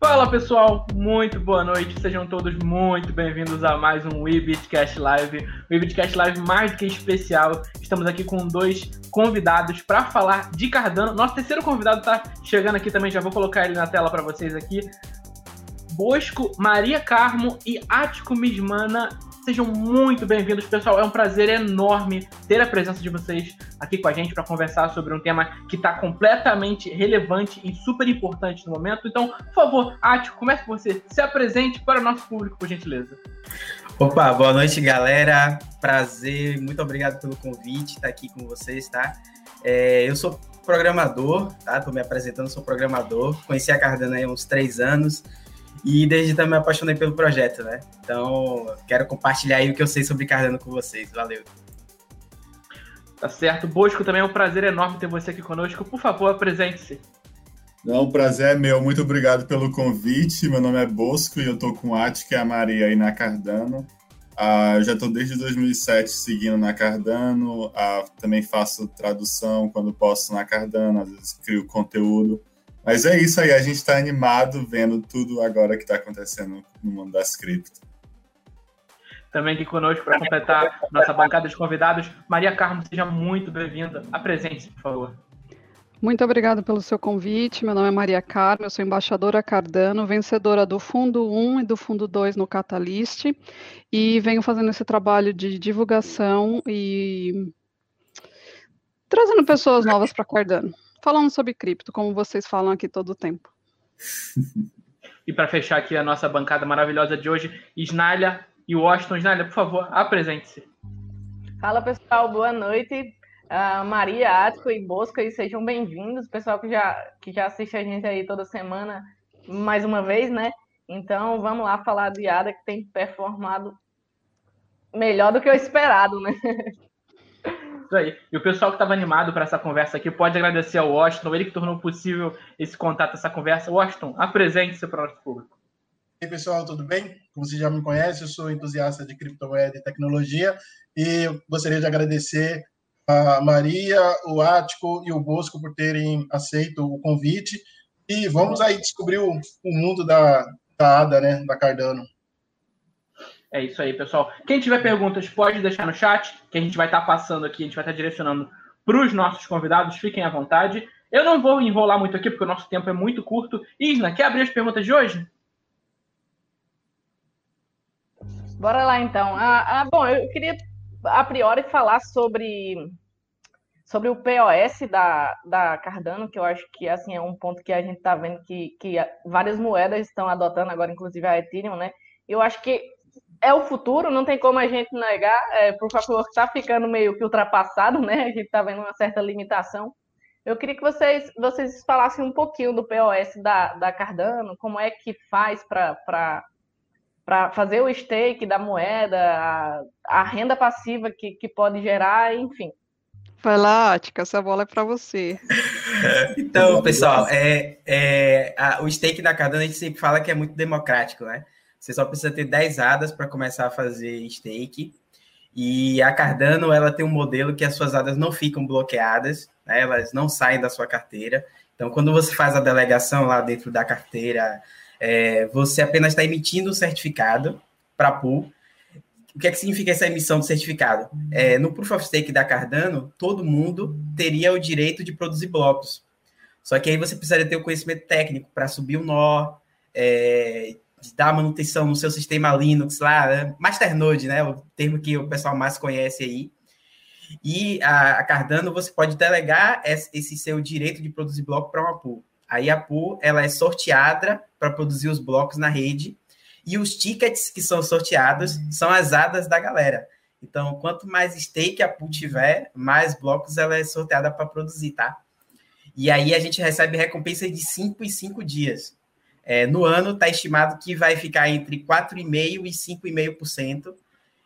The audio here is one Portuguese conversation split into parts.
Fala pessoal, muito boa noite, sejam todos muito bem-vindos a mais um WeBitCast Live. WeBitCast Live mais que especial, estamos aqui com dois convidados para falar de Cardano. Nosso terceiro convidado está chegando aqui também, já vou colocar ele na tela para vocês aqui. Bosco, Maria Carmo e Ático Mismana Sejam muito bem-vindos, pessoal. É um prazer enorme ter a presença de vocês aqui com a gente para conversar sobre um tema que está completamente relevante e super importante no momento. Então, por favor, Átio, comece com você. Se apresente para o nosso público, por gentileza. Opa, boa noite, galera. Prazer, muito obrigado pelo convite, estar tá aqui com vocês, tá? É, eu sou programador, tá? Tô me apresentando, sou programador. Conheci a Cardano há uns três anos. E desde então me apaixonei pelo projeto, né? Então, quero compartilhar aí o que eu sei sobre Cardano com vocês. Valeu. Tá certo. Bosco, também é um prazer enorme ter você aqui conosco. Por favor, apresente-se. Não, o prazer é meu. Muito obrigado pelo convite. Meu nome é Bosco e eu tô com a Ati, que é a Maria aí na Cardano. Ah, eu já estou desde 2007 seguindo na Cardano. Ah, também faço tradução quando posso na Cardano. Às vezes crio conteúdo. Mas é isso aí, a gente está animado vendo tudo agora que está acontecendo no mundo das cripto. Também aqui conosco para completar nossa bancada de convidados, Maria Carmo, seja muito bem-vinda. Apresente-se, por favor. Muito obrigada pelo seu convite. Meu nome é Maria Carmo, eu sou embaixadora Cardano, vencedora do Fundo 1 e do Fundo 2 no Catalyst, e venho fazendo esse trabalho de divulgação e trazendo pessoas novas para Cardano falando sobre cripto, como vocês falam aqui todo o tempo. e para fechar aqui a nossa bancada maravilhosa de hoje, Isnália e Washington. Isnália, por favor, apresente-se. Fala pessoal, boa noite. Uh, Maria, Ático e Bosco, e sejam bem-vindos. Pessoal que já, que já assiste a gente aí toda semana, mais uma vez, né? Então vamos lá falar de ADA que tem performado melhor do que o esperado, né? Isso aí. E o pessoal que estava animado para essa conversa aqui pode agradecer ao Washington, ele que tornou possível esse contato, essa conversa. Washington, apresente-se para o nosso público. E aí, pessoal, tudo bem? Como você já me conhece, eu sou entusiasta de criptomoeda e tecnologia e gostaria de agradecer a Maria, o Ático e o Bosco por terem aceito o convite. E vamos aí descobrir o, o mundo da, da ADA, né, da Cardano. É isso aí, pessoal. Quem tiver perguntas, pode deixar no chat, que a gente vai estar tá passando aqui, a gente vai estar tá direcionando para os nossos convidados. Fiquem à vontade. Eu não vou enrolar muito aqui, porque o nosso tempo é muito curto. Isna, quer abrir as perguntas de hoje? Bora lá, então. Ah, ah, bom, eu queria, a priori, falar sobre, sobre o POS da, da Cardano, que eu acho que assim, é um ponto que a gente está vendo que, que várias moedas estão adotando agora, inclusive a Ethereum, né? Eu acho que é o futuro, não tem como a gente negar. É, por favor, está ficando meio que ultrapassado, né? A gente está vendo uma certa limitação. Eu queria que vocês, vocês falassem um pouquinho do POS da, da Cardano, como é que faz para fazer o stake da moeda, a, a renda passiva que, que pode gerar, enfim. Vai lá, Atica, essa bola é para você. então, pessoal, é, é, a, o stake da Cardano a gente sempre fala que é muito democrático, né? Você só precisa ter 10 hadas para começar a fazer stake. E a Cardano, ela tem um modelo que as suas hadas não ficam bloqueadas, né? elas não saem da sua carteira. Então, quando você faz a delegação lá dentro da carteira, é, você apenas está emitindo um certificado para a pool. O que, é que significa essa emissão do certificado? É, no Proof of Stake da Cardano, todo mundo teria o direito de produzir blocos. Só que aí você precisaria ter o conhecimento técnico para subir o nó, é, de dar manutenção no seu sistema Linux lá, né? Masternode, né? O termo que o pessoal mais conhece aí. E a, a Cardano você pode delegar esse seu direito de produzir bloco para uma pool. Aí a pool ela é sorteada para produzir os blocos na rede e os tickets que são sorteados são as hadas da galera. Então, quanto mais stake a pool tiver, mais blocos ela é sorteada para produzir, tá? E aí a gente recebe recompensa de 5 e 5 dias. É, no ano está estimado que vai ficar entre 4,5% e 5,5%.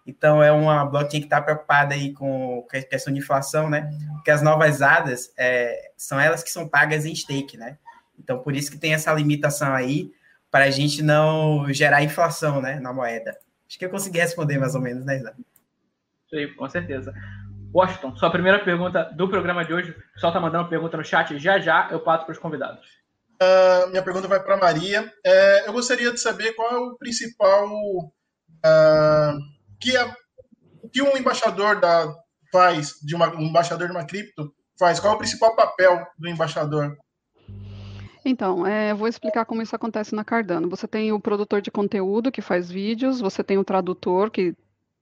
Então é uma blockchain que está preocupada aí com a questão de inflação, né? Porque as novas ADAs é, são elas que são pagas em stake, né? Então por isso que tem essa limitação aí para a gente não gerar inflação, né, na moeda. Acho que eu consegui responder mais ou menos, né, Isaac? Sim, com certeza. Washington, sua primeira pergunta do programa de hoje. O pessoal está mandando pergunta no chat. Já já eu passo para os convidados. Uh, minha pergunta vai para Maria. É, eu gostaria de saber qual é o principal uh, que, é, que um embaixador da, faz, de uma, um embaixador de uma cripto faz. Qual é o principal papel do embaixador? Então, é, vou explicar como isso acontece na Cardano. Você tem o produtor de conteúdo que faz vídeos, você tem o tradutor que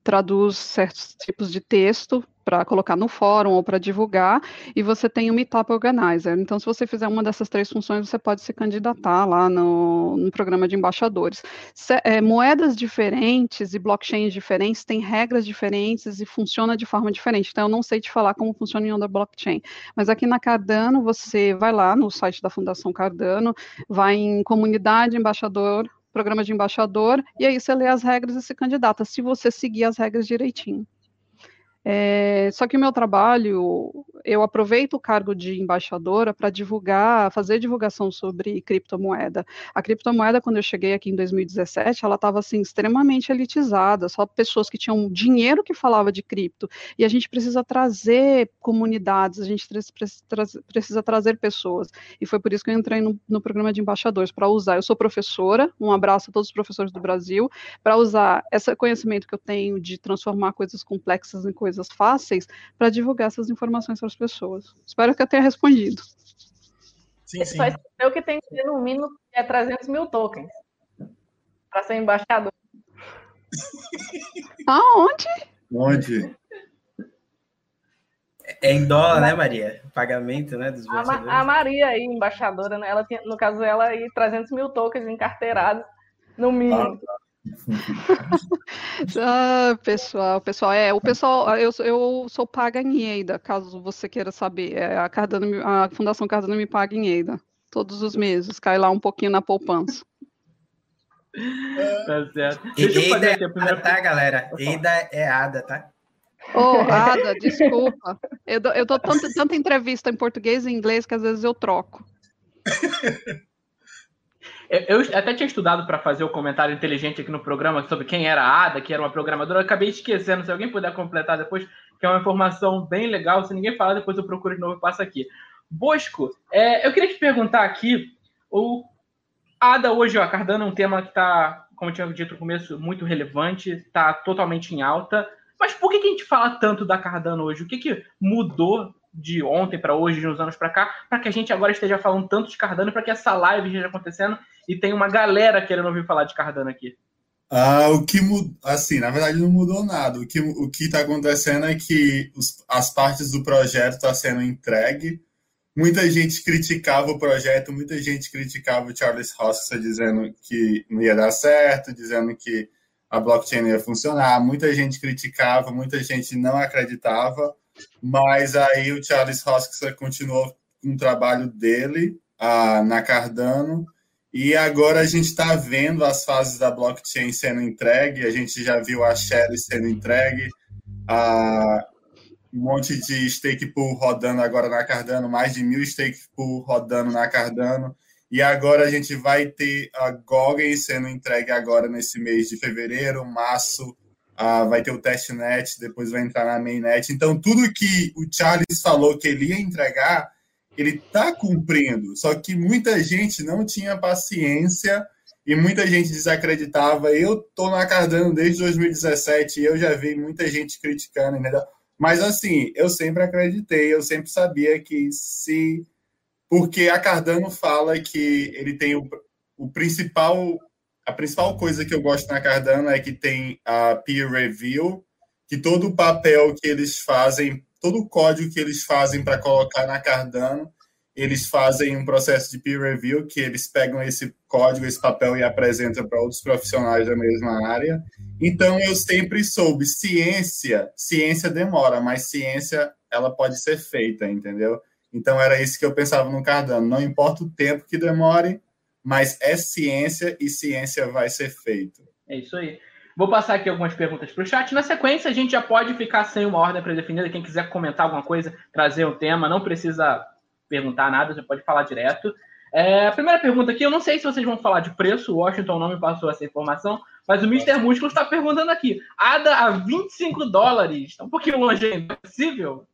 traduz certos tipos de texto para colocar no fórum ou para divulgar, e você tem o Meetup Organizer. Então, se você fizer uma dessas três funções, você pode se candidatar lá no, no programa de embaixadores. Se, é, moedas diferentes e blockchains diferentes têm regras diferentes e funciona de forma diferente. Então, eu não sei te falar como funciona em outra blockchain. Mas aqui na Cardano, você vai lá no site da Fundação Cardano, vai em comunidade, embaixador, programa de embaixador, e aí você lê as regras e se candidata, se você seguir as regras direitinho. É, só que o meu trabalho, eu aproveito o cargo de embaixadora para divulgar, fazer divulgação sobre criptomoeda. A criptomoeda, quando eu cheguei aqui em 2017, ela estava assim extremamente elitizada, só pessoas que tinham dinheiro que falava de cripto. E a gente precisa trazer comunidades, a gente precisa trazer pessoas. E foi por isso que eu entrei no, no programa de embaixadores para usar. Eu sou professora, um abraço a todos os professores do Brasil, para usar esse conhecimento que eu tenho de transformar coisas complexas em coisas coisas fáceis para divulgar essas informações para as pessoas. Espero que eu tenha respondido. Sim, sim. Só escreveu que tem que ter no mínimo é 300 mil tokens para ser embaixador. Aonde? Onde? É em dólar, né, Maria? Pagamento, né, dos a, a Maria aí, embaixadora, né? Ela tinha, no caso ela aí 300 mil tokens encarteirados, no mínimo. Ah, ah, pessoal, pessoal, é, o pessoal, eu, eu sou paga em EIDA, caso você queira saber. É, a, Cardano, a Fundação Cardano me paga em EIDA, todos os meses, cai lá um pouquinho na poupança. Tá certo. EIDA é ADA, tá, galera? EIDA é ADA, tá? Oh, Ada, desculpa. Eu, eu dou tanta, tanta entrevista em português e inglês que às vezes eu troco. Eu até tinha estudado para fazer o comentário inteligente aqui no programa sobre quem era a Ada, que era uma programadora. Eu acabei esquecendo. Se alguém puder completar depois, que é uma informação bem legal. Se ninguém falar, depois eu procuro de novo e passo aqui. Bosco, é, eu queria te perguntar aqui: o Ada hoje, ó, Cardano é um tema que está, como eu tinha dito no começo, muito relevante, está totalmente em alta. Mas por que, que a gente fala tanto da Cardano hoje? O que, que mudou de ontem para hoje, de uns anos para cá, para que a gente agora esteja falando tanto de Cardano, para que essa live esteja acontecendo e tem uma galera querendo ouvir falar de Cardano aqui. Ah, o que mudou, assim, na verdade não mudou nada. O que o que está acontecendo é que os, as partes do projeto estão tá sendo entregue. Muita gente criticava o projeto, muita gente criticava o Charles Hoskinson dizendo que não ia dar certo, dizendo que a blockchain ia funcionar. Muita gente criticava, muita gente não acreditava. Mas aí o Charles Hoskinson continuou com o trabalho dele ah, na Cardano. E agora a gente está vendo as fases da blockchain sendo entregue. A gente já viu a Shell sendo entregue, a um monte de stake pool rodando agora na Cardano, mais de mil stake pool rodando na Cardano. E agora a gente vai ter a Gogen sendo entregue agora nesse mês de fevereiro, março, ah, vai ter o testnet, depois vai entrar na mainnet. Então, tudo que o Charles falou que ele ia entregar, ele está cumprindo. Só que muita gente não tinha paciência e muita gente desacreditava. Eu estou na Cardano desde 2017 e eu já vi muita gente criticando? Mas, assim, eu sempre acreditei, eu sempre sabia que se. Porque a Cardano fala que ele tem o, o principal a principal coisa que eu gosto na Cardano é que tem a peer review, que todo o papel que eles fazem, todo o código que eles fazem para colocar na Cardano, eles fazem um processo de peer review, que eles pegam esse código, esse papel e apresentam para outros profissionais da mesma área. Então eu sempre soube, ciência, ciência demora, mas ciência ela pode ser feita, entendeu? Então era isso que eu pensava no Cardano, não importa o tempo que demore, mas é ciência e ciência vai ser feita. É isso aí. Vou passar aqui algumas perguntas para o chat. Na sequência, a gente já pode ficar sem uma ordem predefinida. Quem quiser comentar alguma coisa, trazer um tema, não precisa perguntar nada, já pode falar direto. É, a primeira pergunta aqui, eu não sei se vocês vão falar de preço, o Washington não me passou essa informação, mas o Mr. Músculo está perguntando aqui. ADA a 25 dólares, está um pouquinho longe ainda, é possível?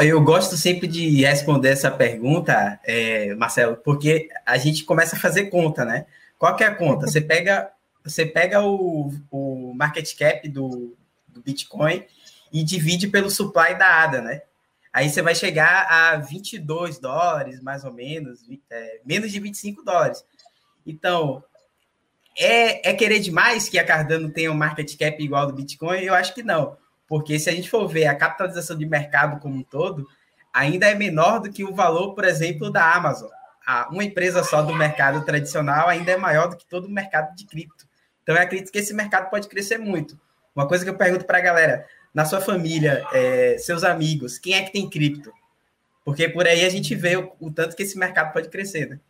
Eu gosto sempre de responder essa pergunta, é, Marcelo, porque a gente começa a fazer conta, né? Qual que é a conta? Você pega, você pega o, o market cap do, do Bitcoin e divide pelo supply da ADA, né? Aí você vai chegar a 22 dólares, mais ou menos, é, menos de 25 dólares. Então, é, é querer demais que a Cardano tenha um market cap igual do Bitcoin? Eu acho que não. Porque se a gente for ver a capitalização de mercado como um todo, ainda é menor do que o valor, por exemplo, da Amazon. Uma empresa só do mercado tradicional ainda é maior do que todo o mercado de cripto. Então, eu acredito que esse mercado pode crescer muito. Uma coisa que eu pergunto para a galera, na sua família, é, seus amigos, quem é que tem cripto? Porque por aí a gente vê o, o tanto que esse mercado pode crescer, né?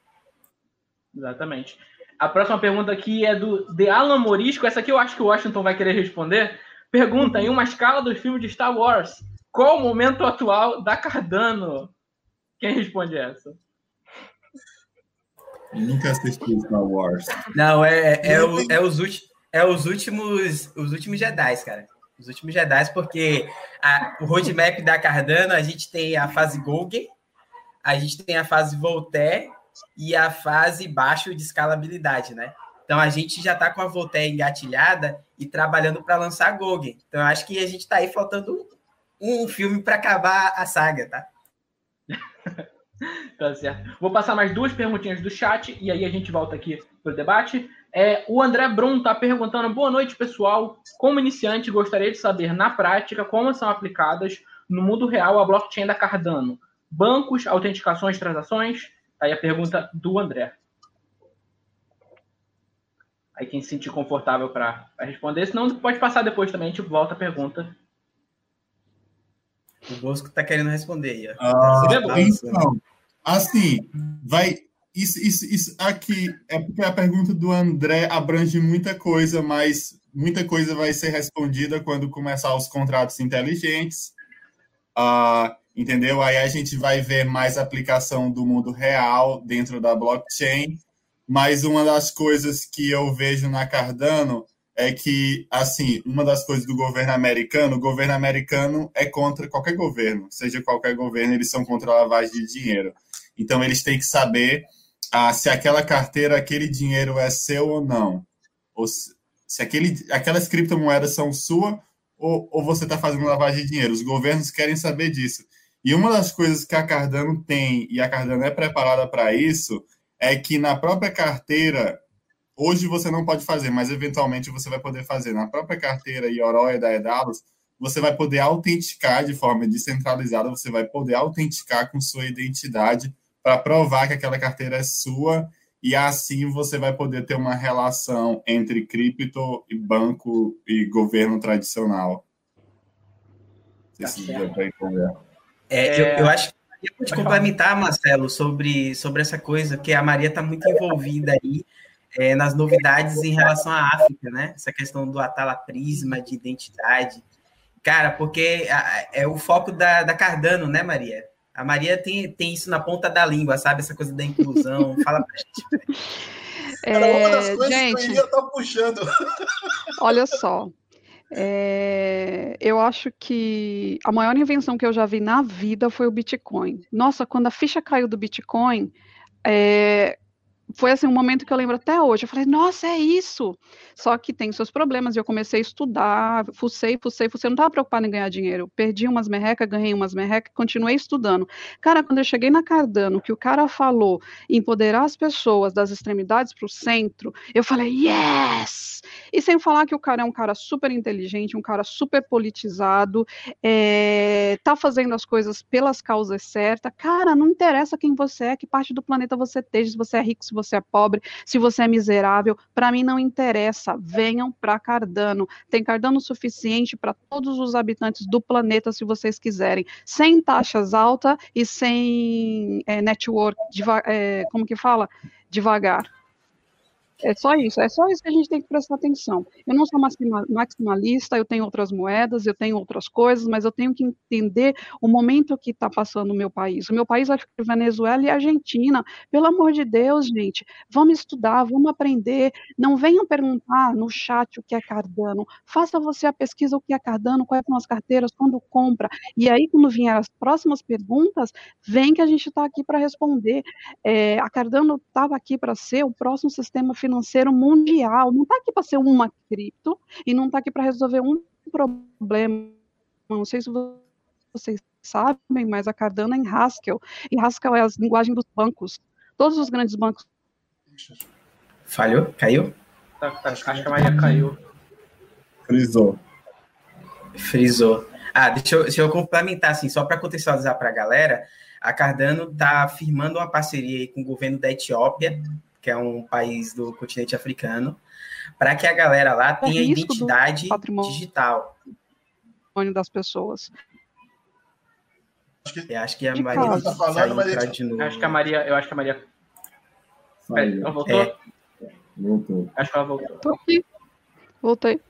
Exatamente. A próxima pergunta aqui é do de Alan Morisco. Essa aqui eu acho que o Washington vai querer responder. Pergunta, em uma escala dos filmes de Star Wars, qual o momento atual da Cardano? Quem responde essa? Nunca assisti Star Wars. Não, é, é, é, o, é, os, é os últimos os últimos Jedi, cara. Os últimos Jedi, porque a, o roadmap da Cardano, a gente tem a fase Golgi, a gente tem a fase Voltaire e a fase baixo de escalabilidade, né? Então a gente já está com a Voltaire engatilhada e trabalhando para lançar a Gog. Então acho que a gente está aí faltando um filme para acabar a saga, tá? tá certo. Vou passar mais duas perguntinhas do chat e aí a gente volta aqui para o debate. É, o André Brum está perguntando: boa noite, pessoal. Como iniciante, gostaria de saber na prática como são aplicadas no mundo real a blockchain da Cardano. Bancos, autenticações, transações? Aí a pergunta do André. Aí quem se sentir confortável para responder, senão pode passar depois também, a gente volta a pergunta. O Bosco está querendo responder aí. Ah, então, assim, vai. Isso, isso, isso aqui é porque a pergunta do André abrange muita coisa, mas muita coisa vai ser respondida quando começar os contratos inteligentes. Uh, entendeu? Aí a gente vai ver mais aplicação do mundo real dentro da blockchain mas uma das coisas que eu vejo na Cardano é que, assim, uma das coisas do governo americano, o governo americano é contra qualquer governo, seja qualquer governo, eles são contra a lavagem de dinheiro. Então, eles têm que saber ah, se aquela carteira, aquele dinheiro é seu ou não. Ou se, se aquele, aquelas criptomoedas são suas ou, ou você está fazendo lavagem de dinheiro. Os governos querem saber disso. E uma das coisas que a Cardano tem, e a Cardano é preparada para isso, é que na própria carteira, hoje você não pode fazer, mas eventualmente você vai poder fazer. Na própria carteira IOROE da Edalos, você vai poder autenticar de forma descentralizada, você vai poder autenticar com sua identidade para provar que aquela carteira é sua e assim você vai poder ter uma relação entre cripto e banco e governo tradicional. Tá é, eu, eu acho eu vou te complementar, Marcelo, sobre, sobre essa coisa, que a Maria está muito envolvida aí é, nas novidades em relação à África, né? Essa questão do Atala Prisma, de identidade. Cara, porque é o foco da, da Cardano, né, Maria? A Maria tem, tem isso na ponta da língua, sabe? Essa coisa da inclusão. Fala pra gente. É, uma das coisas gente, que eu tá puxando. Olha só, é, eu acho que a maior invenção que eu já vi na vida foi o Bitcoin. Nossa, quando a ficha caiu do Bitcoin, é, foi assim um momento que eu lembro até hoje. Eu falei, nossa, é isso. Só que tem seus problemas. E eu comecei a estudar, fucei, fucei, fucei. Eu não estava preocupada em ganhar dinheiro. Perdi umas merrecas, ganhei umas merrecas, continuei estudando. Cara, quando eu cheguei na Cardano, que o cara falou empoderar as pessoas das extremidades para o centro, eu falei, yes! E sem falar que o cara é um cara super inteligente, um cara super politizado, é, tá fazendo as coisas pelas causas certas. Cara, não interessa quem você é, que parte do planeta você esteja, se você é rico, se você é pobre, se você é miserável, para mim não interessa. Venham para Cardano. Tem Cardano suficiente para todos os habitantes do planeta, se vocês quiserem, sem taxas altas e sem é, network, é, como que fala? Devagar. É só isso, é só isso que a gente tem que prestar atenção. Eu não sou maximalista, eu tenho outras moedas, eu tenho outras coisas, mas eu tenho que entender o momento que está passando o meu país. O meu país acho que Venezuela e Argentina. Pelo amor de Deus, gente, vamos estudar, vamos aprender. Não venham perguntar no chat o que é Cardano. Faça você a pesquisa o que é Cardano, quais são as carteiras, quando compra. E aí, quando vier as próximas perguntas, vem que a gente está aqui para responder. É, a Cardano estava aqui para ser o próximo sistema financeiro financeiro mundial. Não está aqui para ser uma cripto e não está aqui para resolver um problema. Não sei se vocês sabem, mas a Cardano é em Haskell. E Haskell é a linguagem dos bancos. Todos os grandes bancos. Falhou? Caiu? Tá, tá, acho que a Maria caiu. Frisou. Frisou. Ah, deixa eu, deixa eu complementar, assim, só para contextualizar para a galera, a Cardano está firmando uma parceria com o governo da Etiópia que é um país do continente africano, para que a galera lá é tenha identidade digital. das pessoas. Eu acho que a Maria está falando, mas de novo. Acho que a Maria, eu acho que a Maria ela voltou? É. Voltou. Acho que ela voltou. Tô aqui. Voltei.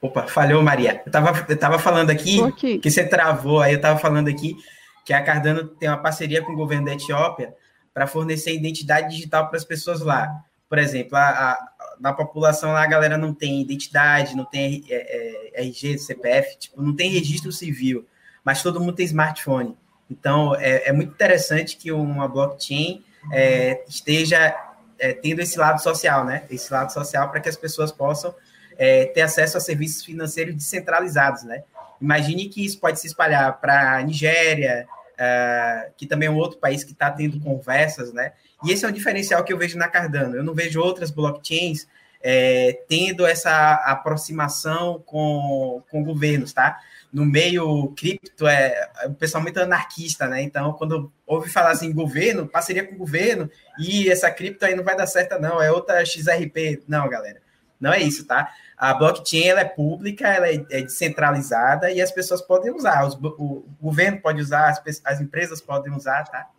Opa, falhou, Maria. Eu tava, eu tava falando aqui, aqui, que você travou, aí eu tava falando aqui que a Cardano tem uma parceria com o governo da Etiópia para fornecer identidade digital para as pessoas lá. Por exemplo, a, a, na população lá a galera não tem identidade, não tem é, é, RG, CPF, tipo, não tem registro civil, mas todo mundo tem smartphone. Então, é, é muito interessante que uma blockchain é, esteja é, tendo esse lado social, né? Esse lado social para que as pessoas possam é, ter acesso a serviços financeiros descentralizados, né? Imagine que isso pode se espalhar para a Nigéria, uh, que também é um outro país que está tendo conversas, né? E esse é um diferencial que eu vejo na Cardano. Eu não vejo outras blockchains é, tendo essa aproximação com, com governos, tá? No meio cripto, é, é um pessoal muito anarquista, né? Então, quando ouve falar assim, governo, parceria com o governo, e essa cripto aí não vai dar certo, não, é outra XRP. Não, galera, não é isso, tá? A blockchain ela é pública, ela é, é descentralizada e as pessoas podem usar, os, o, governo pode usar, as, as, empresas podem usar, tá?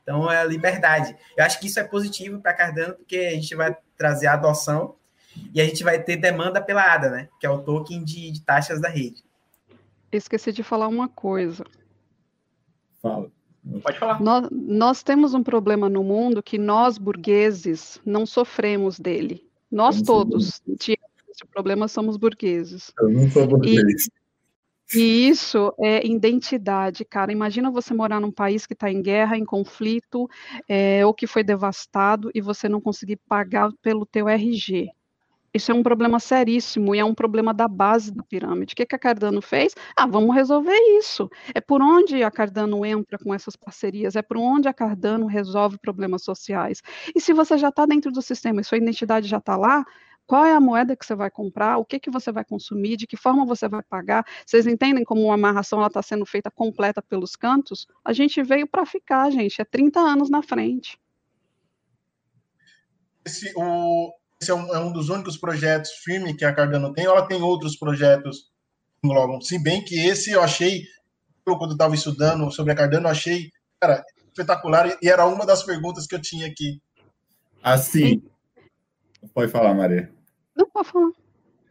Então é liberdade. Eu acho que isso é positivo para Cardano, porque a gente vai trazer a adoção e a gente vai ter demanda pela ADA, né? Que é o token de, de taxas da rede. Esqueci de falar uma coisa. Fala. Pode falar. Nós, nós temos um problema no mundo que nós, burgueses, não sofremos dele. Nós todos o problema somos burgueses. Eu não sou burguês. E, e isso é identidade, cara. Imagina você morar num país que está em guerra, em conflito, é, ou que foi devastado e você não conseguir pagar pelo teu RG. Isso é um problema seríssimo e é um problema da base da pirâmide. O que, que a Cardano fez? Ah, vamos resolver isso. É por onde a Cardano entra com essas parcerias, é por onde a Cardano resolve problemas sociais. E se você já está dentro do sistema e sua identidade já está lá, qual é a moeda que você vai comprar, o que, que você vai consumir, de que forma você vai pagar. Vocês entendem como uma amarração está sendo feita completa pelos cantos? A gente veio para ficar, gente, é 30 anos na frente. Esse, o, esse é, um, é, um, dos únicos projetos firme que a Cardano tem, ou ela tem outros projetos que englobam? Se bem que esse eu achei, quando eu estava estudando sobre a Cardano, eu achei, cara, espetacular, e era uma das perguntas que eu tinha aqui. Assim, Pode falar, Maria. Não, pode falar.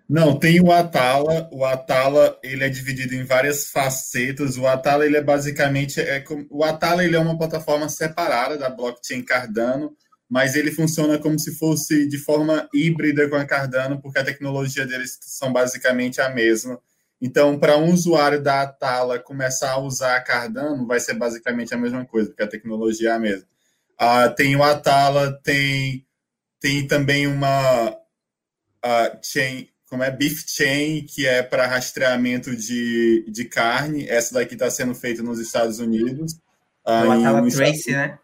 Não, tem o Atala. O Atala ele é dividido em várias facetas. O Atala ele é basicamente é, o Atala ele é uma plataforma separada da blockchain Cardano, mas ele funciona como se fosse de forma híbrida com a Cardano, porque a tecnologia deles são basicamente a mesma. Então, para um usuário da Atala começar a usar a Cardano, vai ser basicamente a mesma coisa, porque a tecnologia é a mesma. Ah, tem o Atala, tem tem também uma chain, como é Beef Chain, que é para rastreamento de, de carne. Essa daqui está sendo feita nos Estados Unidos. Uh, o Atala Trace, né?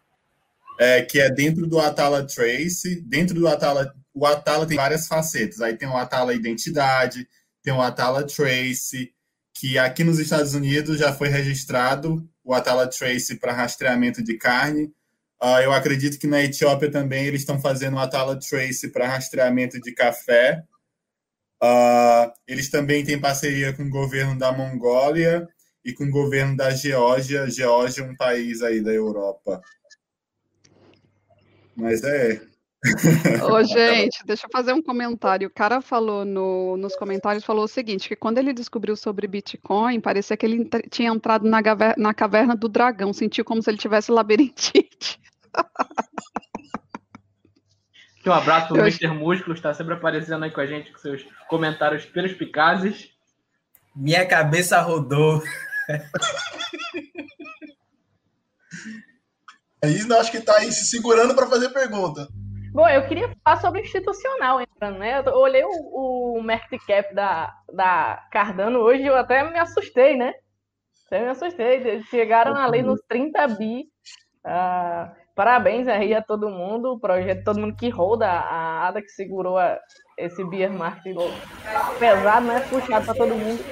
É, que é dentro do Atala Trace. Dentro do Atala, o Atala tem várias facetas. Aí tem o Atala Identidade, tem o Atala Trace, que aqui nos Estados Unidos já foi registrado o Atala Trace para rastreamento de carne. Uh, eu acredito que na Etiópia também eles estão fazendo uma tala trace para rastreamento de café. Uh, eles também têm parceria com o governo da Mongólia e com o governo da Geórgia. Geórgia é um país aí da Europa. Mas é. Ô, gente, deixa eu fazer um comentário. O cara falou no, nos comentários, falou o seguinte, que quando ele descobriu sobre Bitcoin, parecia que ele tinha entrado na, na caverna do dragão, sentiu como se ele tivesse labirintite. Um abraço pro eu... Mr. Músculo, está sempre aparecendo aí com a gente com seus comentários perspicazes. Minha cabeça rodou. É isso, acho que está aí se segurando para fazer pergunta. Bom, eu queria falar sobre institucional entrando, né? Eu olhei o, o market cap da, da Cardano hoje, eu até me assustei, né? Até me assustei. Eles chegaram ali nos 30 bi. Uh, parabéns aí a todo mundo, o projeto, todo mundo que roda, a ADA que segurou a, esse beer market pesado, né? Puxado para todo mundo.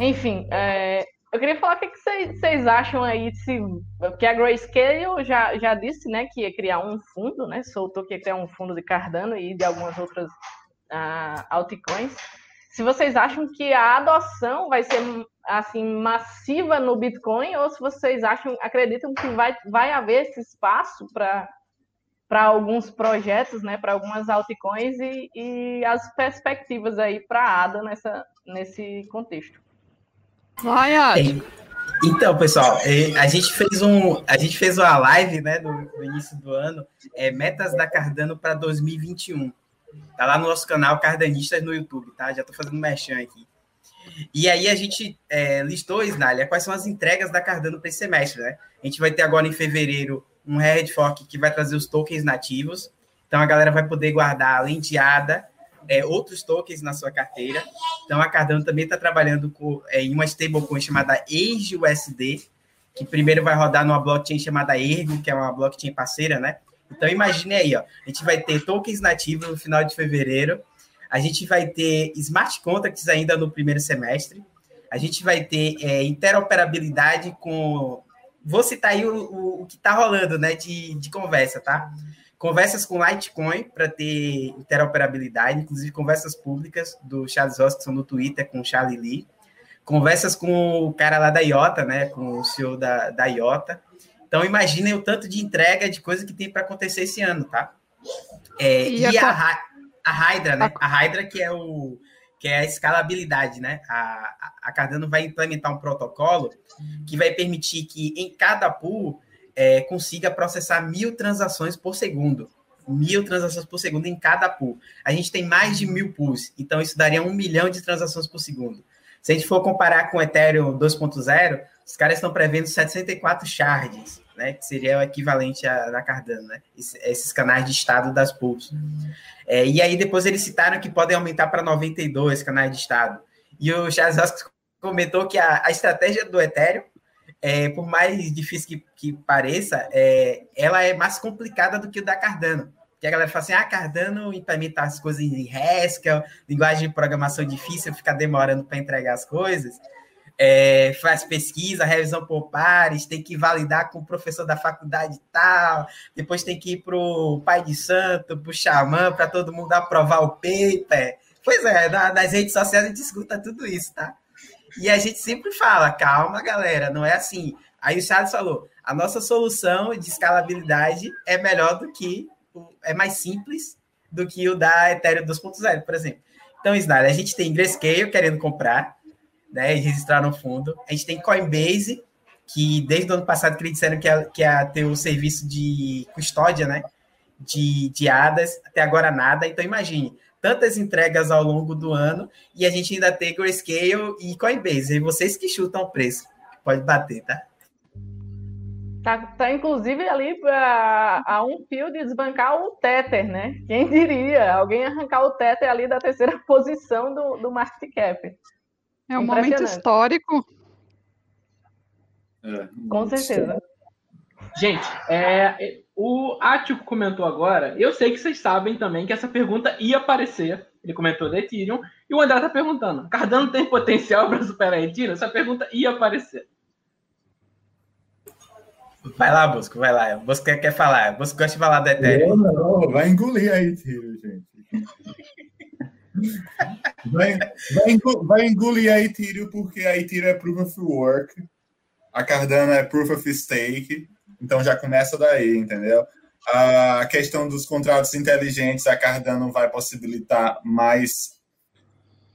Enfim, é, eu queria falar o que vocês acham aí, se, porque a Grayscale já, já disse né, que ia criar um fundo, né, soltou que ia criar um fundo de Cardano e de algumas outras uh, altcoins. Se vocês acham que a adoção vai ser assim massiva no Bitcoin ou se vocês acham, acreditam que vai, vai haver esse espaço para para alguns projetos, né, para algumas altcoins e, e as perspectivas aí para a ADA nessa, nesse contexto. Vai, Adi. Então, pessoal, é, a gente fez um, a gente fez uma live, né, no, no início do ano, é, metas da Cardano para 2021. Tá lá no nosso canal Cardanistas no YouTube, tá? Já tô fazendo merchan aqui. E aí a gente é, listou, Snália, quais são as entregas da Cardano para esse semestre, né? A gente vai ter agora em fevereiro um Red Fork que vai trazer os tokens nativos. Então a galera vai poder guardar, além de ADA, é, outros tokens na sua carteira. Então, a Cardano também está trabalhando com, é, em uma stablecoin chamada AgeUSD, que primeiro vai rodar numa blockchain chamada Ergo, que é uma blockchain parceira, né? Então, imagine aí, ó, a gente vai ter tokens nativos no final de fevereiro, a gente vai ter smart contracts ainda no primeiro semestre, a gente vai ter é, interoperabilidade com. Vou citar aí o, o, o que está rolando, né, de, de conversa, tá? conversas com Litecoin para ter interoperabilidade, inclusive conversas públicas do Charles Hoskinson no Twitter com o Charlie Lee, conversas com o cara lá da IOTA, né, com o CEO da, da IOTA. Então, imaginem o tanto de entrega de coisa que tem para acontecer esse ano, tá? É, e, e a, a, a Hydra, né? A Hydra que é o que é a escalabilidade, né? A, a Cardano vai implementar um protocolo que vai permitir que em cada pool é, consiga processar mil transações por segundo. Mil transações por segundo em cada pool. A gente tem mais de mil pools, então isso daria um milhão de transações por segundo. Se a gente for comparar com o Ethereum 2.0, os caras estão prevendo 74 shards, né, que seria o equivalente a, a Cardano, né, esses canais de estado das pools. É, e aí depois eles citaram que podem aumentar para 92 canais de estado. E o Charles comentou que a, a estratégia do Ethereum é, por mais difícil que, que pareça, é, ela é mais complicada do que o da Cardano. Que a galera fala assim, ah, Cardano implementa as coisas em Haskell, linguagem de programação difícil, fica demorando para entregar as coisas. É, faz pesquisa, revisão por pares, tem que validar com o professor da faculdade tal, depois tem que ir para o pai de santo, para o xamã, para todo mundo aprovar o paper. Pois é, nas redes sociais a gente escuta tudo isso, tá? E a gente sempre fala, calma, galera, não é assim. Aí o Charles falou, a nossa solução de escalabilidade é melhor do que, é mais simples do que o da Ethereum 2.0, por exemplo. Então, Snyder, a gente tem Grayscale querendo comprar, né, e registrar no fundo. A gente tem Coinbase, que desde o ano passado que eles disseram que ia, que ia ter o serviço de custódia, né, de, de ADAS, até agora nada. Então, imagine, tantas entregas ao longo do ano e a gente ainda tem Grayscale e Coinbase. E vocês que chutam o preço. Pode bater, tá? Tá, tá inclusive ali a, a um fio de desbancar o Tether, né? Quem diria? Alguém arrancar o Tether ali da terceira posição do, do market cap. É um momento histórico. É, Com certeza. Gente, é, o Ático comentou agora, eu sei que vocês sabem também que essa pergunta ia aparecer. Ele comentou da Ethereum. E o André tá perguntando: Cardano tem potencial para superar a Ethereum? Essa pergunta ia aparecer. Vai lá, Bosco, vai lá. O Bosco quer, quer falar. O Bosco gosta de falar da Ethereum. Não, não, vai engolir a Ethereum, gente. Vai, vai, engolir a Ethereum porque a Ethereum é Proof of Work, a Cardano é Proof of Stake. Então já começa daí, entendeu? A questão dos contratos inteligentes, a Cardano vai possibilitar mais.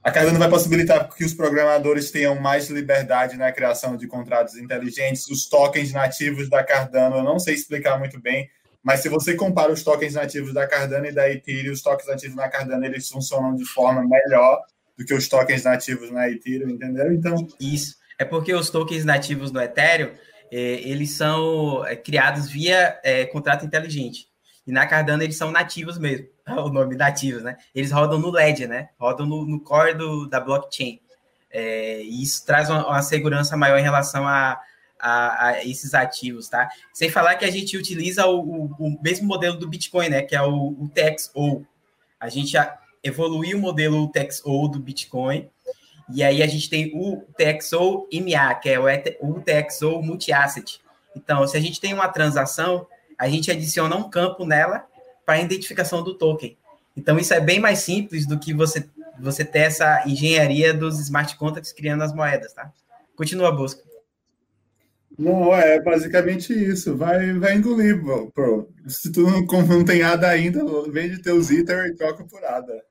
A Cardano vai possibilitar que os programadores tenham mais liberdade na criação de contratos inteligentes. Os tokens nativos da Cardano, eu não sei explicar muito bem, mas se você compara os tokens nativos da Cardano e da Ethereum, os tokens nativos na Cardano eles funcionam de forma melhor do que os tokens nativos na Ethereum, entendeu? Então isso é porque os tokens nativos do Ethereum é, eles são é, criados via é, contrato inteligente. E na Cardano eles são nativos mesmo, o nome nativos, né? Eles rodam no LED, né? Rodam no, no core do, da blockchain. É, e isso traz uma, uma, segurança maior em relação a, a, a, esses ativos, tá? Sem falar que a gente utiliza o, o, o mesmo modelo do Bitcoin, né? Que é o, o. A gente evoluiu o modelo TexO do Bitcoin e aí a gente tem o TXO MA, que é o TXO Multi-Asset. Então, se a gente tem uma transação, a gente adiciona um campo nela para identificação do token. Então, isso é bem mais simples do que você, você ter essa engenharia dos smart contracts criando as moedas, tá? Continua a busca. Não, é basicamente isso. Vai, vai engolir, bro. Se tu não, não tem ADA ainda, vende teus Ether e troca por ADA.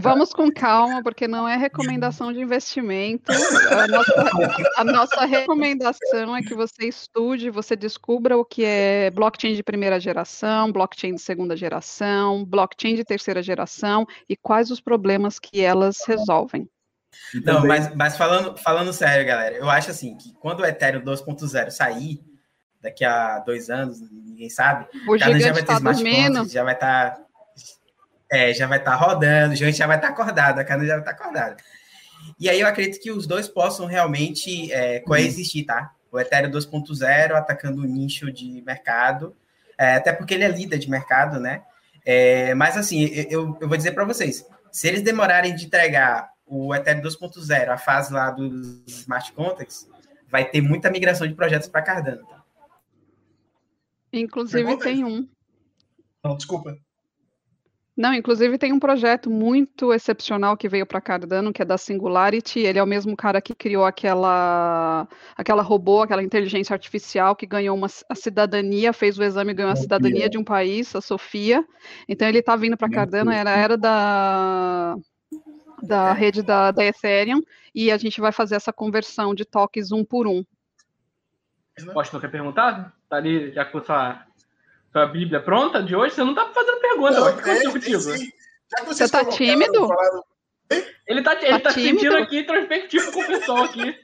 Vamos com calma, porque não é recomendação de investimento. A nossa, a nossa, recomendação é que você estude, você descubra o que é blockchain de primeira geração, blockchain de segunda geração, blockchain de terceira geração e quais os problemas que elas resolvem. Não, mas, mas falando, falando sério, galera, eu acho assim que quando o Ethereum 2.0 sair, daqui a dois anos, ninguém sabe, o cada já vai ter tá smart contracts, já vai estar tá é, já vai estar tá rodando, a gente já vai estar tá acordado, a carne já vai estar tá acordada. E aí eu acredito que os dois possam realmente é, coexistir, tá? O Ethereum 2.0 atacando o nicho de mercado, é, até porque ele é líder de mercado, né? É, mas assim, eu, eu vou dizer para vocês, se eles demorarem de entregar o Ethereum 2.0, a fase lá dos smart contracts, vai ter muita migração de projetos para Cardano. Tá? Inclusive tem um. Não, desculpa. Não, inclusive tem um projeto muito excepcional que veio para Cardano, que é da Singularity. Ele é o mesmo cara que criou aquela, aquela robô, aquela inteligência artificial que ganhou uma, a cidadania, fez o exame e ganhou a cidadania de um país, a Sofia. Então ele está vindo para Cardano, era, era da, da rede da, da Ethereum, e a gente vai fazer essa conversão de toques um por um. Posso não quer perguntar? Tá ali já com sua sua Bíblia pronta de hoje? Você não tá fazendo pergunta. Não, que aconteceu contigo? você está tímido? Falaram... Ele tá, ele tá, tá sentindo aqui introspectivo com o pessoal aqui.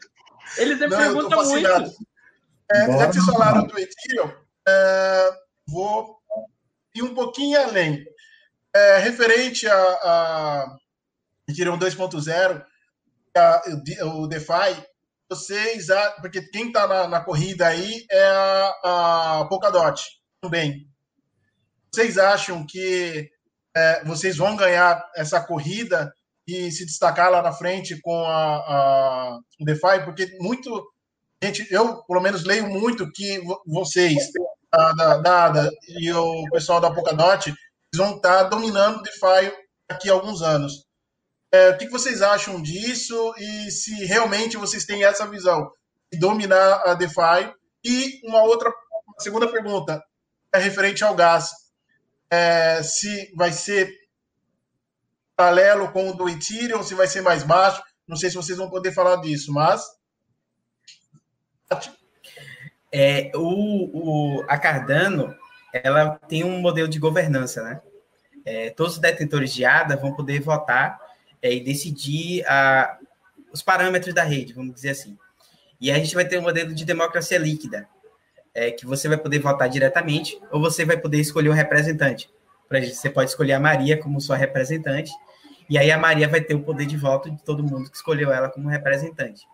Ele sempre pergunta muito. É, já que vocês falaram do Ethereum, é, vou ir um pouquinho além. É, referente a, a Ethereum 2.0, o DeFi, vocês, porque quem está na, na, corrida aí é a, a Polkadot também. Vocês acham que é, vocês vão ganhar essa corrida e se destacar lá na frente com a, a o DeFi? Porque muito gente, eu pelo menos leio muito que vocês, a Dada e o pessoal da Polkadot, vão estar dominando o DeFi daqui a alguns anos. É, o que vocês acham disso e se realmente vocês têm essa visão de dominar a DeFi? E uma outra, uma segunda pergunta, é referente ao gás. É, se vai ser paralelo com o do Ethereum, se vai ser mais baixo. Não sei se vocês vão poder falar disso, mas. É, o, o, a Cardano ela tem um modelo de governança, né? É, todos os detentores de ADA vão poder votar é, e decidir a, os parâmetros da rede, vamos dizer assim. E a gente vai ter um modelo de democracia líquida, é, que você vai poder votar diretamente ou você vai poder escolher um representante. Você pode escolher a Maria como sua representante, e aí a Maria vai ter o poder de voto de todo mundo que escolheu ela como representante.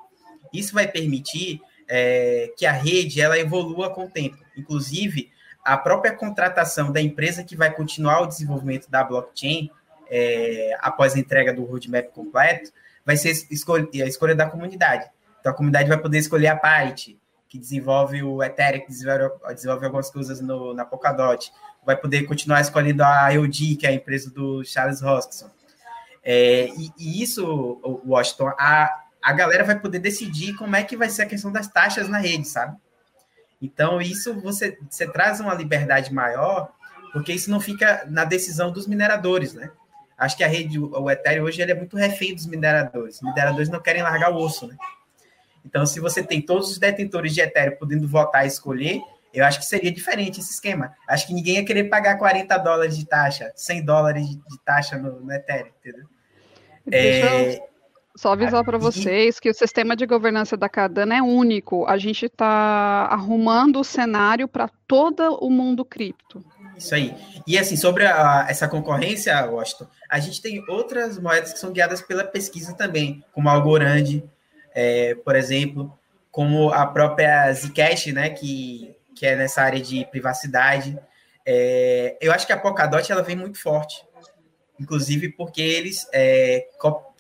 Isso vai permitir é, que a rede ela evolua com o tempo. Inclusive, a própria contratação da empresa que vai continuar o desenvolvimento da blockchain é, após a entrega do roadmap completo vai ser a escolha da comunidade. Então, a comunidade vai poder escolher a parte, que desenvolve o Ethereum, que desenvolve, desenvolve algumas coisas no, na Polkadot, vai poder continuar escolhendo a IOD, que é a empresa do Charles Hoskinson. É, e, e, isso, Washington, a, a galera vai poder decidir como é que vai ser a questão das taxas na rede, sabe? Então, isso você, você traz uma liberdade maior, porque isso não fica na decisão dos mineradores, né? Acho que a rede, o Ethereum hoje, ele é muito refém dos mineradores. Os mineradores não querem largar o osso, né? Então, se você tem todos os detentores de Ethereum podendo votar e escolher, eu acho que seria diferente esse esquema. Acho que ninguém ia querer pagar 40 dólares de taxa, 100 dólares de, taxa no, no Ethereum, entendeu? Deixa é... eu só avisar para vocês que o sistema de governança da Cardano é único. A gente está arrumando o cenário para todo o mundo cripto. Isso aí. E assim, sobre a, essa concorrência, Washington, a gente tem outras moedas que são guiadas pela pesquisa também, como a Algorand, é, por exemplo, como a própria Zcash, né, que que é nessa área de privacidade. É, eu acho que a Polkadot ela vem muito forte, inclusive porque eles é,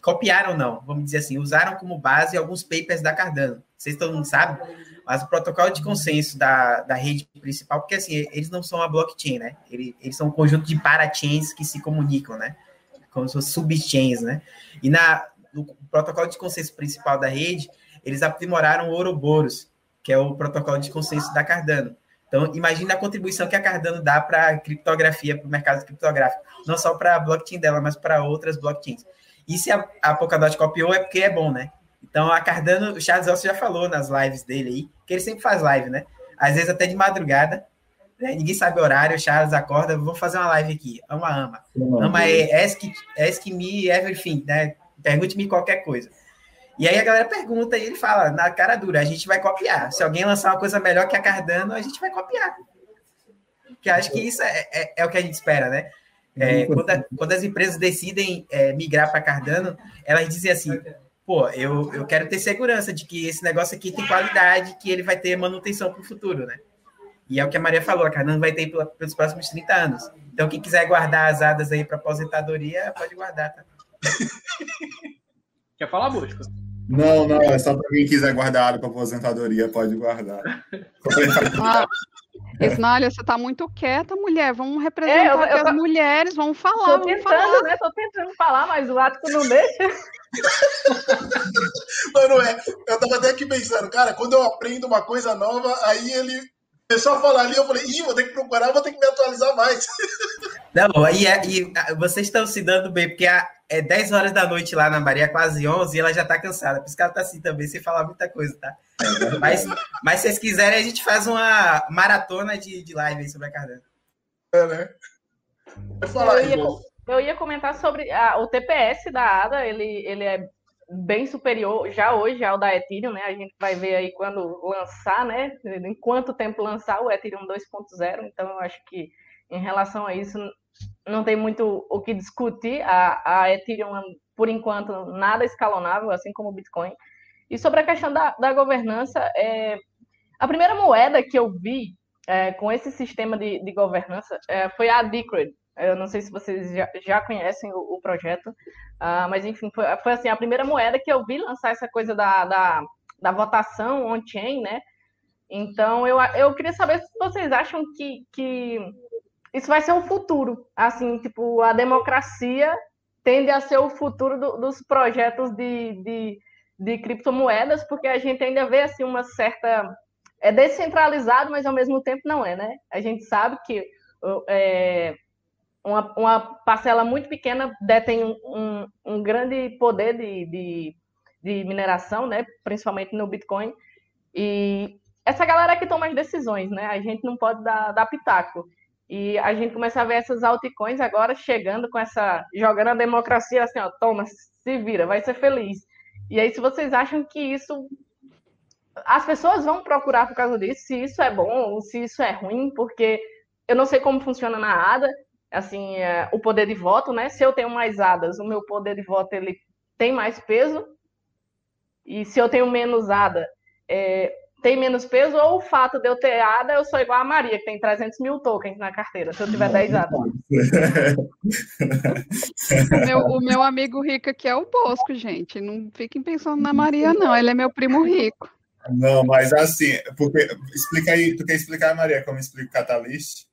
copiaram, não, vamos dizer assim, usaram como base alguns papers da Cardano. Vocês todo mundo sabe, mas o protocolo de consenso da, da rede principal, porque assim, eles não são a blockchain, né? Eles, eles são um conjunto de parachains que se comunicam, né? Como se fossem subchains, né? E na, no protocolo de consenso principal da rede, eles aprimoraram o Ouroboros, que é o protocolo de consenso da Cardano. Então, imagine a contribuição que a Cardano dá para a criptografia, para o mercado criptográfico, não só para a blockchain dela, mas para outras blockchains. E se a, a Polkadot copiou, é porque é bom, né? Então, a Cardano, o Charles Elcio já falou nas lives dele aí, que ele sempre faz live, né? Às vezes até de madrugada, né? ninguém sabe o horário, o Charles acorda, vou fazer uma live aqui, ama, ama. Ama é ask, ask me everything, né? Pergunte-me qualquer coisa. E aí a galera pergunta e ele fala, na cara dura, a gente vai copiar. Se alguém lançar uma coisa melhor que a Cardano, a gente vai copiar. Que acho que isso é, é, é o que a gente espera, né? É, quando, a, quando, as empresas decidem é, migrar para Cardano, elas dizem assim: pô, eu, eu quero ter segurança de que esse negócio aqui tem qualidade, que ele vai ter manutenção para o futuro, né? E é o que a Maria falou: a Cardano vai ter pelos próximos 30 anos. Então, quem quiser guardar as hadas aí para aposentadoria, pode guardar, tá? Quer falar, Busca? Não, não, é só para quem quiser guardar para aposentadoria, pode guardar. Ah, Esnália, você está muito quieta, mulher. Vamos representar é, eu, eu, as mulheres, vamos falar. Tô tentando, falar. né? Tô tentando falar, mas o Ático não deixa. Mano, é, eu tava até aqui pensando, cara, quando eu aprendo uma coisa nova, aí ele começou a falar ali, eu falei, ih, vou ter que procurar, vou ter que me atualizar mais. Não, e, e vocês estão se dando bem, porque a, é 10 horas da noite lá na Maria, quase 11, e ela já tá cansada. Por isso que ela tá assim também, sem falar muita coisa, tá? mas, mas se vocês quiserem, a gente faz uma maratona de, de live aí sobre a Cardano. É, né? Eu ia, eu ia comentar sobre a, o TPS da ADA, ele, ele é bem superior já hoje ao da Ethereum, né? A gente vai ver aí quando lançar, né? Em quanto tempo lançar o Ethereum 2.0. Então, eu acho que em relação a isso, não tem muito o que discutir. A, a Ethereum, por enquanto, nada escalonável, assim como o Bitcoin. E sobre a questão da, da governança, é, a primeira moeda que eu vi é, com esse sistema de, de governança é, foi a Decred. Eu não sei se vocês já, já conhecem o, o projeto, uh, mas enfim, foi, foi, assim, a primeira moeda que eu vi lançar essa coisa da, da, da votação on-chain, né? Então, eu, eu queria saber se vocês acham que, que isso vai ser o futuro. Assim, tipo, a democracia tende a ser o futuro do, dos projetos de, de, de, criptomoedas, porque a gente ainda vê assim uma certa. É descentralizado, mas ao mesmo tempo não é, né? A gente sabe que é, uma, uma, parcela muito pequena detém um, um, grande poder de, de, de, mineração, né? Principalmente no Bitcoin. E essa galera que toma as decisões, né? A gente não pode dar, dar pitaco. E a gente começa a ver essas altcoins agora chegando com essa. jogando a democracia assim, ó, toma, se vira, vai ser feliz. E aí, se vocês acham que isso. As pessoas vão procurar por causa disso, se isso é bom ou se isso é ruim, porque eu não sei como funciona na ADA, assim, é, o poder de voto, né? Se eu tenho mais ADAs, o meu poder de voto ele tem mais peso. E se eu tenho menos ADA, é, tem menos peso, ou o fato de eu ter ADA, eu sou igual a Maria, que tem 300 mil tokens na carteira, se eu tiver 10 ADA. o, meu, o meu amigo rico aqui é o Bosco, gente. Não fiquem pensando na Maria, não. Ele é meu primo rico. Não, mas assim, porque explica aí, tu quer explicar, Maria, como explica o Catalyst?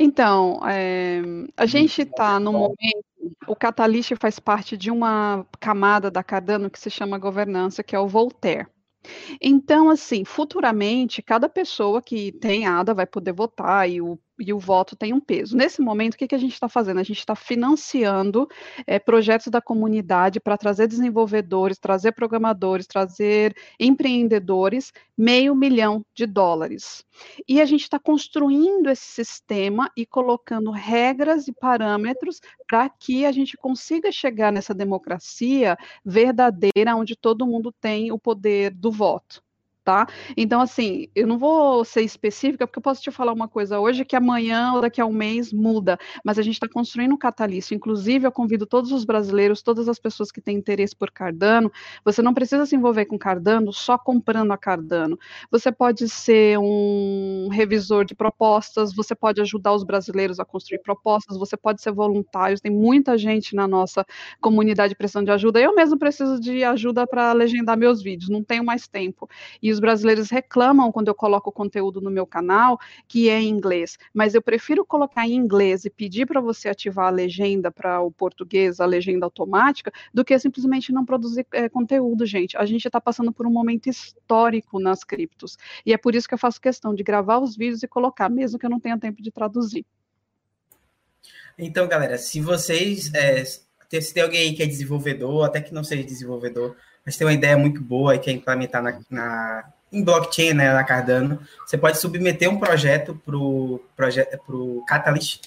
Então, é, a gente está no momento, o Catalyst faz parte de uma camada da Cardano que se chama governança, que é o Voltaire. Então, assim, futuramente, cada pessoa que tem ADA vai poder votar e o e o voto tem um peso. Nesse momento, o que, que a gente está fazendo? A gente está financiando é, projetos da comunidade para trazer desenvolvedores, trazer programadores, trazer empreendedores, meio milhão de dólares. E a gente está construindo esse sistema e colocando regras e parâmetros para que a gente consiga chegar nessa democracia verdadeira, onde todo mundo tem o poder do voto tá? Então, assim, eu não vou ser específica, porque eu posso te falar uma coisa hoje que amanhã ou daqui a um mês muda, mas a gente está construindo um catalista. Inclusive, eu convido todos os brasileiros, todas as pessoas que têm interesse por Cardano, você não precisa se envolver com Cardano só comprando a Cardano. Você pode ser um revisor de propostas, você pode ajudar os brasileiros a construir propostas, você pode ser voluntário, tem muita gente na nossa comunidade precisando de ajuda. Eu mesmo preciso de ajuda para legendar meus vídeos, não tenho mais tempo. E os brasileiros reclamam quando eu coloco conteúdo no meu canal que é em inglês, mas eu prefiro colocar em inglês e pedir para você ativar a legenda para o português, a legenda automática, do que simplesmente não produzir é, conteúdo, gente. A gente está passando por um momento histórico nas criptos, e é por isso que eu faço questão de gravar os vídeos e colocar, mesmo que eu não tenha tempo de traduzir. Então, galera, se vocês. É, se tem alguém aí que é desenvolvedor, até que não seja desenvolvedor, mas tem uma ideia muito boa e quer implementar na, na, em blockchain, né, na Cardano, você pode submeter um projeto para o projeto, pro Catalyst,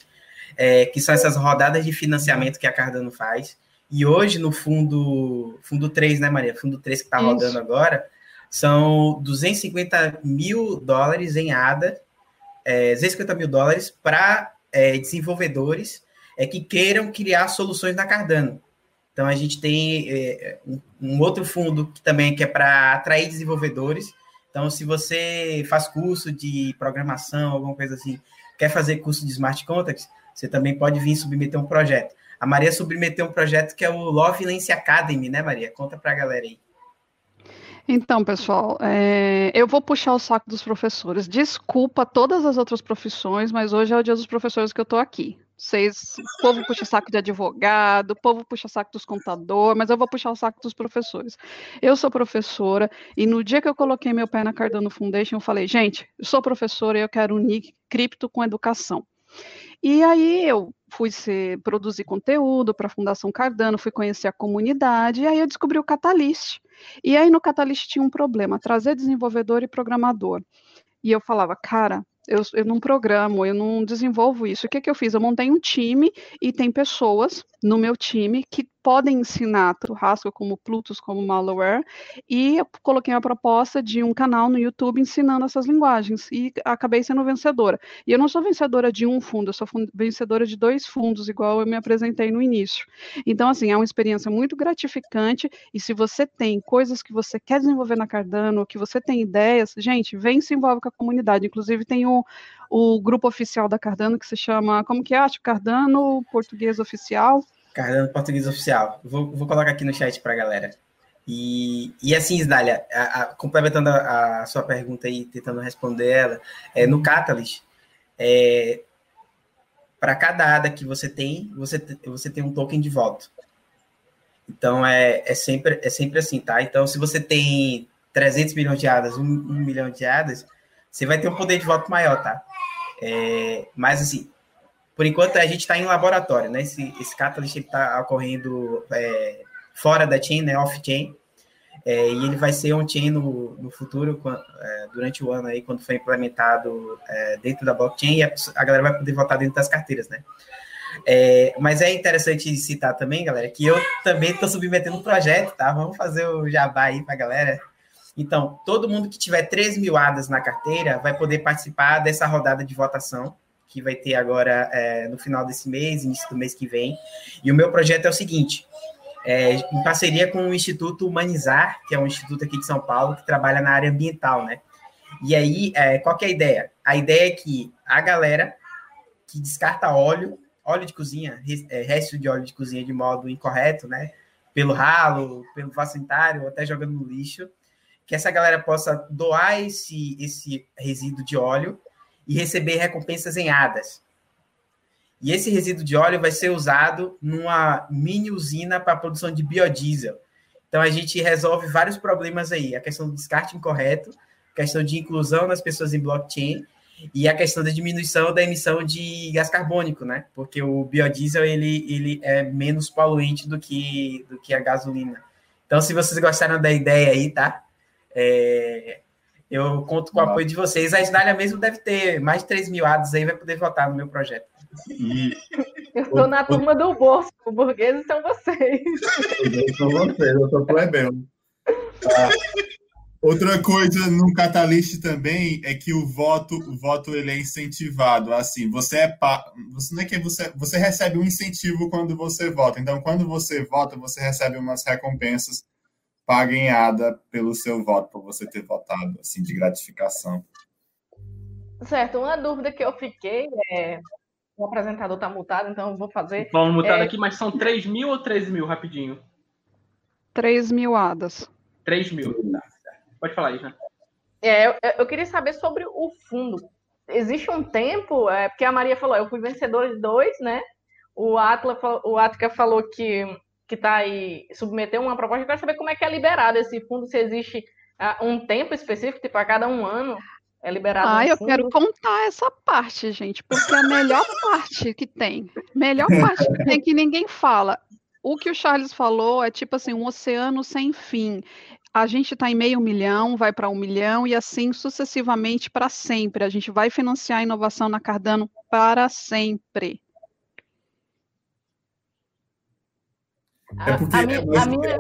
é, que são essas rodadas de financiamento que a Cardano faz. E hoje, no fundo, fundo 3, né, Maria? Fundo 3 que está rodando agora, são 250 mil dólares em ADA, é, 250 mil dólares para é, desenvolvedores é, que queiram criar soluções na Cardano. Então a gente tem é, um, um, outro fundo que também que é para atrair desenvolvedores. Então, se você faz curso de programação, alguma coisa assim, quer fazer curso de smart contracts, você também pode vir submeter um projeto. A Maria submeteu um projeto que é o Love Lance Academy, né, Maria? Conta para a galera aí. Então, pessoal, é, eu vou puxar o saco dos professores. Desculpa todas as outras profissões, mas hoje é o dia dos professores que eu estou aqui. Vocês, o povo puxa saco de advogado, o povo puxa saco dos contadores, mas eu vou puxar o saco dos professores. Eu sou professora e no dia que eu coloquei meu pé na Cardano Foundation, eu falei, gente, eu sou professora e eu quero unir cripto com educação. E aí eu fui ser, produzir conteúdo para a Fundação Cardano, fui conhecer a comunidade, e aí eu descobri o Catalyst. E aí no Catalyst tinha um problema, trazer desenvolvedor e programador. E eu falava, cara, eu, eu não programo, eu não desenvolvo isso. O que, que eu fiz? Eu montei um time e tem pessoas no meu time que podem ensinar Haskell como Plutus, como Malware, e eu coloquei a proposta de um canal no YouTube ensinando essas linguagens, e acabei sendo vencedora. E eu não sou vencedora de um fundo, eu sou vencedora de dois fundos, igual eu me apresentei no início. Então, assim, é uma experiência muito gratificante, e se você tem coisas que você quer desenvolver na Cardano, que você tem ideias, gente, vem se envolve com a comunidade. Inclusive, tem o, o grupo oficial da Cardano, que se chama, como que é? Acho Cardano, português oficial, Cardano Português Oficial. Vou, vou colocar aqui no chat para a galera. E, e assim, Isdália, a, a, complementando a, a, sua pergunta aí, tentando responder ela, é, no Catalyst, é, para cada ADA que você tem, você, você tem um token de voto. Então, é, é, sempre, é sempre assim, tá? Então, se você tem 300 milhões de ADAs, 1, 1 milhão de ADAs, você vai ter um poder de voto maior, tá? É, mas, assim, por enquanto, a gente está em laboratório, né? Esse, esse Catalyst está ocorrendo é, fora da chain, né? Off-chain. É, e ele vai ser on-chain no, no futuro, é, durante o ano aí, quando for implementado é, dentro da blockchain, e a, a, galera vai poder votar dentro das carteiras, né? É, mas é interessante citar também, galera, que eu também estou submetendo um projeto, tá? Vamos fazer o jabá aí para a galera. Então, todo mundo que tiver 3 mil ADAs na carteira vai poder participar dessa rodada de votação que vai ter agora é, no final desse mês, início do mês que vem. E o meu projeto é o seguinte: é, em parceria com o Instituto Humanizar, que é um instituto aqui de São Paulo que trabalha na área ambiental, né? E aí, é, qual que é a ideia? A ideia é que a galera que descarta óleo, óleo de cozinha, é, resto de óleo de cozinha de modo incorreto, né? Pelo ralo, pelo vaso sanitário, ou até jogando no lixo, que essa galera possa doar esse, esse resíduo de óleo e receber recompensas em hadas. E esse resíduo de óleo vai ser usado numa mini usina para produção de biodiesel. Então a gente resolve vários problemas aí, a questão do descarte incorreto, questão de inclusão das pessoas em blockchain e a questão da diminuição da emissão de gás carbônico, né? Porque o biodiesel ele, ele é menos poluente do que, do que a gasolina. Então, se vocês gostaram da ideia aí, tá? É, eu conto com o apoio de vocês. A Isdália mesmo deve ter mais de 3 mil ados aí, vai poder votar no meu projeto. E... Eu estou na turma do Bosco, o burgueses são vocês. São vocês, eu sou plebeu. Ah, Outra coisa no Catalyst também é que o voto, o voto ele é incentivado. Assim, você é você não é que você você recebe um incentivo quando você vota. Então, quando você vota, você recebe umas recompensas paguenhada pelo seu voto, por você ter votado, assim, de gratificação. Certo. Uma dúvida que eu fiquei é o apresentador está multado, então eu vou fazer. Vamos multado é... aqui, mas são 3 mil ou 13 mil, rapidinho? 3 mil hadas. 3 mil. Tá. Pode falar isso, né? É, eu, eu, queria saber sobre o fundo. Existe um tempo, é, porque a Maria falou, eu fui vencedor de dois, né? O Atla, o Atca falou que que está aí submeteu uma proposta. Eu quero saber como é que é liberado esse fundo, se existe uh, um tempo específico, tipo a cada um ano é liberado. Ah, eu quero contar essa parte, gente, porque é a melhor parte que tem, melhor parte que tem que ninguém fala. O que o Charles falou é tipo assim, um oceano sem fim a gente está em meio milhão, vai para um milhão e assim sucessivamente para sempre. A gente vai financiar a inovação na Cardano para sempre. É porque. A, minha, a minha...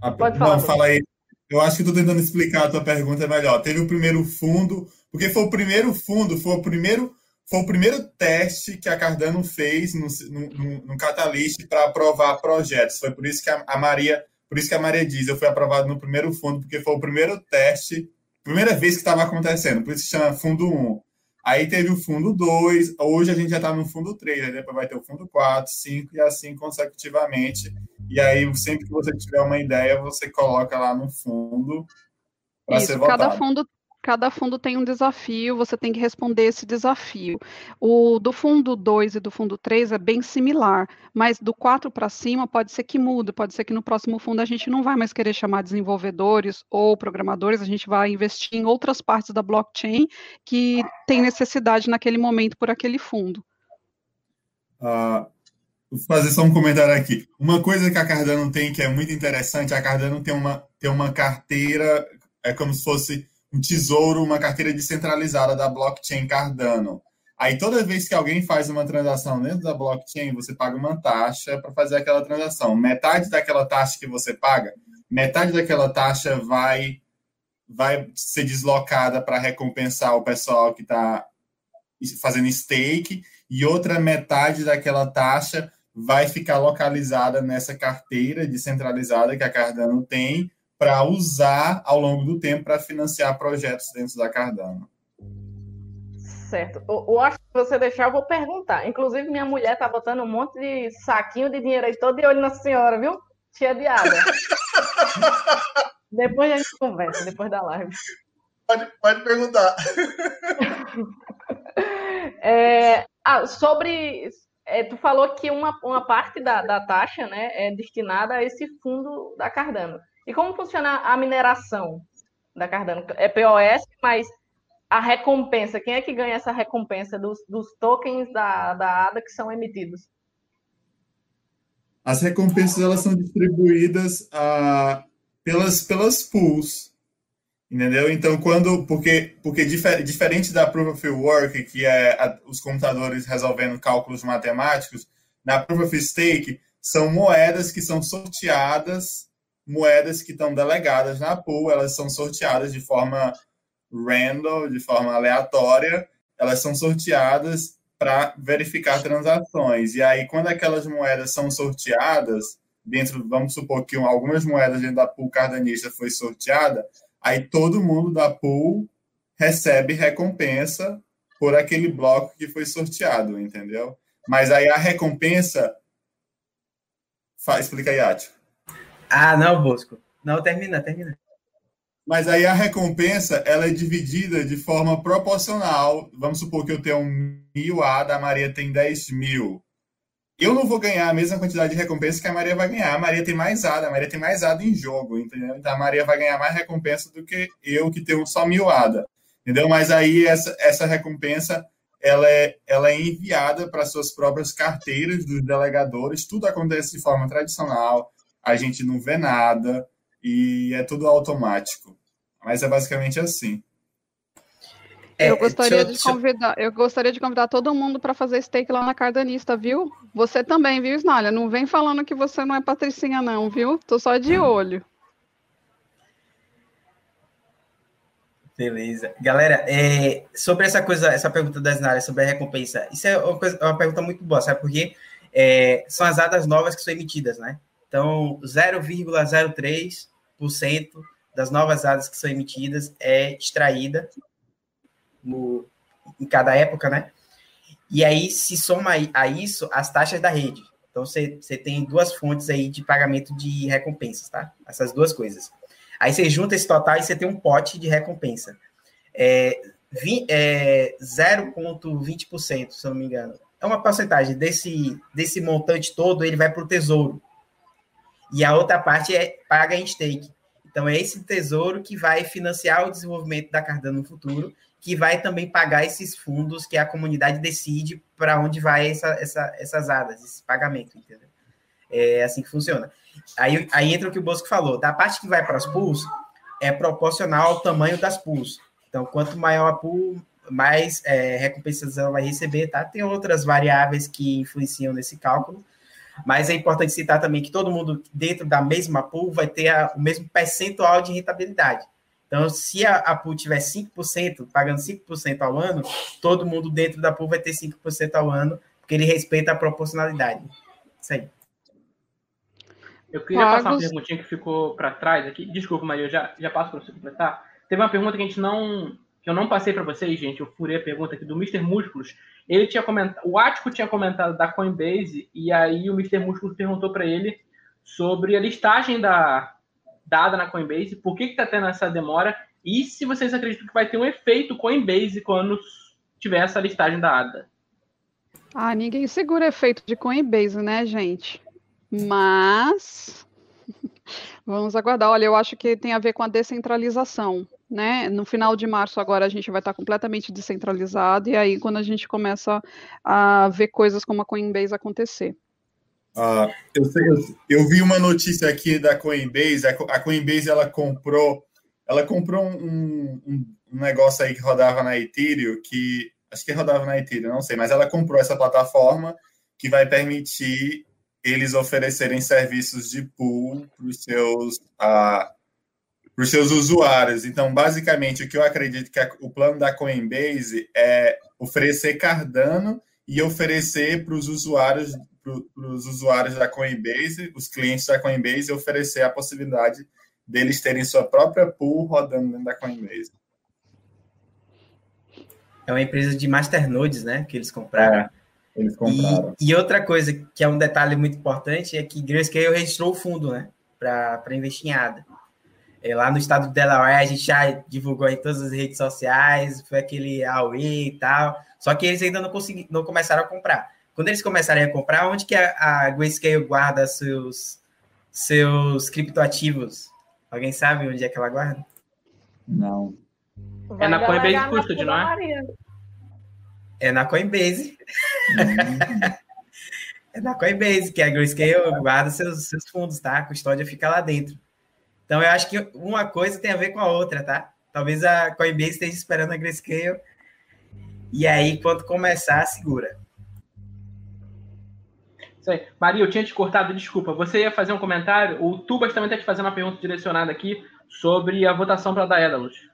A, Pode falar. Não, fala aí. Eu acho que estou tentando explicar a tua pergunta melhor. Teve o primeiro fundo, porque foi o primeiro fundo, foi o primeiro, foi o primeiro teste que a Cardano fez no, no, no Catalyst para aprovar projetos. Foi por isso que a, a Maria por isso que a Maria diz, eu fui aprovado no primeiro fundo, porque foi o primeiro teste, primeira vez que estava acontecendo, por isso que chama fundo 1. Aí teve o fundo 2, hoje a gente já está no fundo 3, aí depois vai ter o fundo 4, 5 e assim consecutivamente. E aí, sempre que você tiver uma ideia, você coloca lá no fundo para ser votado. Cada fundo cada fundo tem um desafio, você tem que responder esse desafio. O do fundo 2 e do fundo 3 é bem similar, mas do 4 para cima pode ser que mude, pode ser que no próximo fundo a gente não vai mais querer chamar desenvolvedores ou programadores, a gente vai investir em outras partes da blockchain que tem necessidade naquele momento por aquele fundo. Uh, vou fazer só um comentário aqui. Uma coisa que a Cardano tem que é muito interessante, a Cardano tem uma, tem uma carteira, é como se fosse um tesouro, uma carteira descentralizada da blockchain Cardano. Aí toda vez que alguém faz uma transação dentro da blockchain, você paga uma taxa para fazer aquela transação. Metade daquela taxa que você paga, metade daquela taxa vai vai ser deslocada para recompensar o pessoal que está fazendo stake e outra metade daquela taxa vai ficar localizada nessa carteira descentralizada que a Cardano tem para usar ao longo do tempo para financiar projetos dentro da Cardano. Certo. Eu, acho que você deixar, eu vou perguntar. Inclusive, minha mulher tá botando um monte de saquinho de dinheiro aí, todo de olho na senhora, viu? Cheia de água. depois a gente conversa, depois da live. Pode, pode perguntar. é, ah, sobre. É, tu falou que uma, uma parte da, da taxa né, é destinada a esse fundo da Cardano. E como funciona a mineração da Cardano? É POS, mas a recompensa, quem é que ganha essa recompensa dos, dos tokens da, da ADA que são emitidos? As recompensas elas são distribuídas uh, pelas, pelas pools, entendeu? Então, quando. Porque, porque difer, diferente da Proof of Work, que é a, os computadores resolvendo cálculos matemáticos, na Proof of Stake são moedas que são sorteadas moedas que estão delegadas na pool, elas são sorteadas de forma random, de forma aleatória, elas são sorteadas para verificar transações. E aí, quando aquelas moedas são sorteadas, dentro, vamos supor que algumas moedas dentro da pool cardanista foi sorteada, aí todo mundo da pool recebe recompensa por aquele bloco que foi sorteado, entendeu? Mas aí a recompensa. Explica aí, Átio. Ah, não, Bosco. Não, termina, termina. Mas aí a recompensa ela é dividida de forma proporcional. Vamos supor que eu tenho mil A, da Maria tem 10 mil. eu não vou ganhar a mesma quantidade de recompensa que a Maria vai ganhar. A Maria tem mais ADA, a Maria tem mais ADA em jogo, entendeu? Então a Maria vai ganhar mais recompensa do que eu, que tenho só mil ADA, entendeu? Mas aí essa, essa recompensa ela é, ela é enviada para suas próprias carteiras dos delegadores, tudo acontece de forma tradicional, a gente não vê nada e é tudo automático. Mas é basicamente assim. É, eu gostaria eu, de convidar, eu gostaria de convidar todo mundo para fazer steak lá na Cardanista, viu? Você também, viu, Snalha? Não vem falando que você não é patricinha, não, viu? Tô só de olho. Beleza. Galera, é, sobre essa coisa, essa pergunta das áreas sobre a recompensa, isso é uma, coisa, uma pergunta muito boa, sabe por quê? É, são as datas novas que são emitidas, né? Então, 0,03% das novas datas que são emitidas é extraída no, em cada época, né? E aí se soma a isso as taxas da rede. Então, você, você tem duas fontes aí de pagamento de recompensas, tá? Essas duas coisas. Aí você junta esse total e você tem um pote de recompensa. É, é 0,20%, se eu não me engano. É uma porcentagem desse, desse montante todo, ele vai para o tesouro. E a outra parte é paga em stake. Então, é esse tesouro que vai financiar o desenvolvimento da Cardano no futuro, que vai também pagar esses fundos que a comunidade decide para onde vai essa, essa, essas ADAs, esse pagamento, entendeu? É assim que funciona. Aí, aí entra o que o Bosco falou. Da parte que vai para as pools, é proporcional ao tamanho das pools. Então, quanto maior a pool, mais é, recompensas ela vai receber, tá? Tem outras variáveis que influenciam nesse cálculo, mas é importante citar também que todo mundo dentro da mesma pool vai ter a, o mesmo percentual de rentabilidade. Então, se a, a pool tiver 5%, pagando 5% ao ano, todo mundo dentro da pool vai ter 5% ao ano, porque ele respeita a proporcionalidade. Isso aí. Eu queria Pagos. passar uma perguntinha que ficou para trás aqui. Desculpa, Maria, eu já, já passo para você completar. Teve uma pergunta que a gente não. que eu não passei para vocês, gente. Eu furei a pergunta aqui do Mr. Músculos. Ele tinha comentado. O Ático tinha comentado da Coinbase, e aí o Mr. Músculos perguntou para ele sobre a listagem da dada na Coinbase, por que está tendo essa demora, e se vocês acreditam que vai ter um efeito Coinbase quando tiver essa listagem da ADA. Ah, ninguém segura efeito de Coinbase, né, gente? Mas vamos aguardar. Olha, eu acho que tem a ver com a descentralização, né? No final de março agora a gente vai estar completamente descentralizado e aí quando a gente começa a ver coisas como a Coinbase acontecer. Uh, eu, sei, eu, vi uma notícia aqui da Coinbase. A Coinbase ela comprou, ela comprou um, um, um negócio aí que rodava na Ethereum, que acho que rodava na Ethereum, não sei, mas ela comprou essa plataforma que vai permitir eles oferecerem serviços de pool para os seus, uh, os seus usuários. Então, basicamente, o que eu acredito que a, o plano da Coinbase é oferecer Cardano e oferecer para os usuários para os usuários da Coinbase, os clientes da Coinbase, oferecer a possibilidade deles terem sua própria pool rodando dentro da Coinbase. É uma empresa de masternodes, né, que eles compraram. É. Eles compraram. E, e, outra coisa que é um detalhe muito importante é que Grayscale registrou o fundo, né? Para investir em ADA. É, lá no estado de Delaware, a gente já divulgou em todas as redes sociais, foi aquele AUE e tal. Só que eles ainda não, consegui, não começaram a comprar. Quando eles começarem a comprar, onde que a, a Grayscale guarda seus, seus criptoativos? Alguém sabe onde é que ela guarda? Não. É na Coinbase Custody, não é? É na Coinbase. é na Coinbase, que a Grayscale guarda seus, seus fundos, tá? A custódia fica lá dentro. Então, eu acho que uma coisa tem a ver com a outra, tá? Talvez a Coinbase esteja esperando a Grayscale. E aí, quando começar, segura. Isso aí. Maria, eu tinha te cortado, desculpa. Você ia fazer um comentário? O Tubas também está te fazendo uma pergunta direcionada aqui sobre a votação para a Daedalus.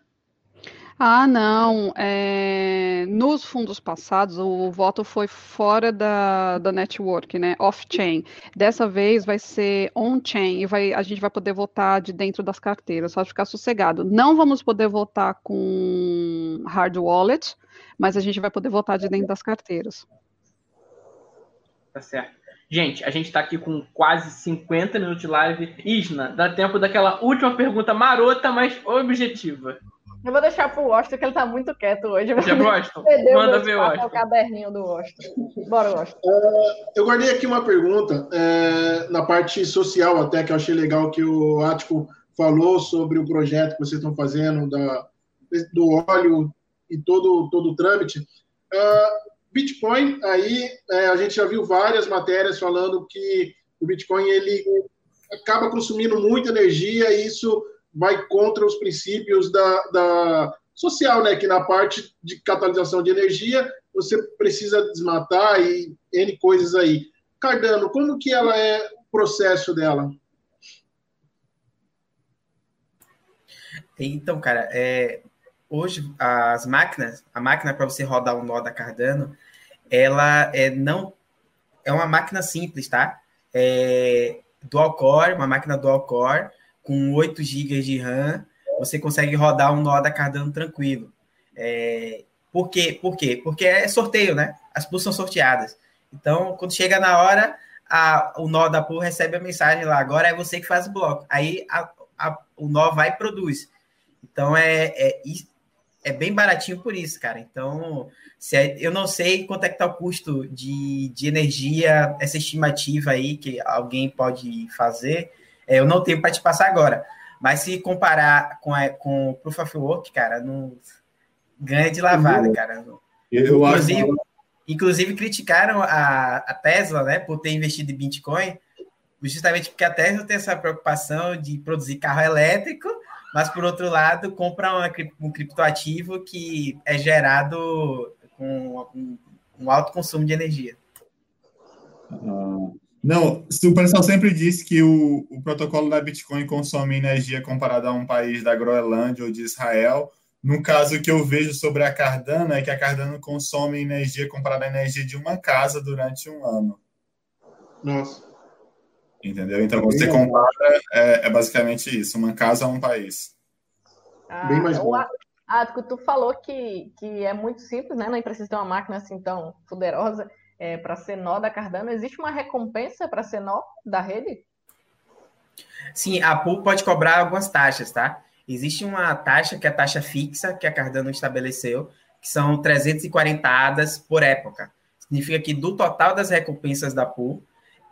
Ah, não. É... Nos fundos passados, o voto foi fora da, da network, né? Off-chain. Dessa vez vai ser on-chain e vai, a gente vai poder votar de dentro das carteiras, só ficar sossegado. Não vamos poder votar com hard wallet, mas a gente vai poder votar de dentro das carteiras. Tá certo. Gente, a gente está aqui com quase 50 minutos de live. Isna, dá tempo daquela última pergunta marota, mas objetiva. Eu vou deixar pro Washington, que ele tá muito quieto hoje. Já Washington, manda ver o Washington. o caderninho do Washington. Bora, Washington. Uh, eu guardei aqui uma pergunta é, na parte social até, que eu achei legal que o Ático falou sobre o projeto que vocês estão fazendo da, do óleo e todo, todo o trâmite. Uh, Bitcoin, aí é, a gente já viu várias matérias falando que o Bitcoin ele acaba consumindo muita energia e isso vai contra os princípios da, da social, né? Que na parte de catalisação de energia você precisa desmatar e N coisas aí. Cardano, como que ela é o processo dela? Então, cara, é, hoje as máquinas, a máquina para você rodar um nó da Cardano, ela é não é uma máquina simples, tá? É dual core, uma máquina dual core com 8 GB de RAM, você consegue rodar um nó da Cardano tranquilo. É, por quê? Por quê? Porque é sorteio, né? As pools são sorteadas. Então, quando chega na hora, a, o nó da pool recebe a mensagem lá, agora é você que faz o bloco. Aí a, a, o nó vai e produz. Então, é, é, é bem baratinho por isso, cara. Então, se é, eu não sei quanto é que tá o custo de, de energia, essa estimativa aí que alguém pode fazer, eu não tenho para te passar agora. Mas se comparar com, a, com o Proof of Work, cara, não ganha de lavada, cara. Eu inclusive, acho... inclusive criticaram a, a Tesla, né, por ter investido em Bitcoin, justamente porque a Tesla tem essa preocupação de produzir carro elétrico mas por outro lado, compra uma, um criptoativo que é gerado com um, um alto consumo de energia. Uh, não, o pessoal sempre diz que o, o protocolo da Bitcoin consome energia comparado a um país da Groenlândia ou de Israel. No caso que eu vejo sobre a Cardano, é que a Cardano consome energia comparada à energia de uma casa durante um ano. Nossa. Entendeu? Então, você compara, é, é, basicamente isso, uma casa a um país. Ah, Bem mais bom. Ah, tu falou que, que é muito simples, né? Não precisa ter uma máquina assim tão poderosa é, para ser nó da Cardano. Existe uma recompensa para ser nó da rede? Sim, a pool pode cobrar algumas taxas, tá? Existe uma taxa que é a taxa fixa que a Cardano estabeleceu, que são 340 ADAs por época. Significa que do total das recompensas da pool,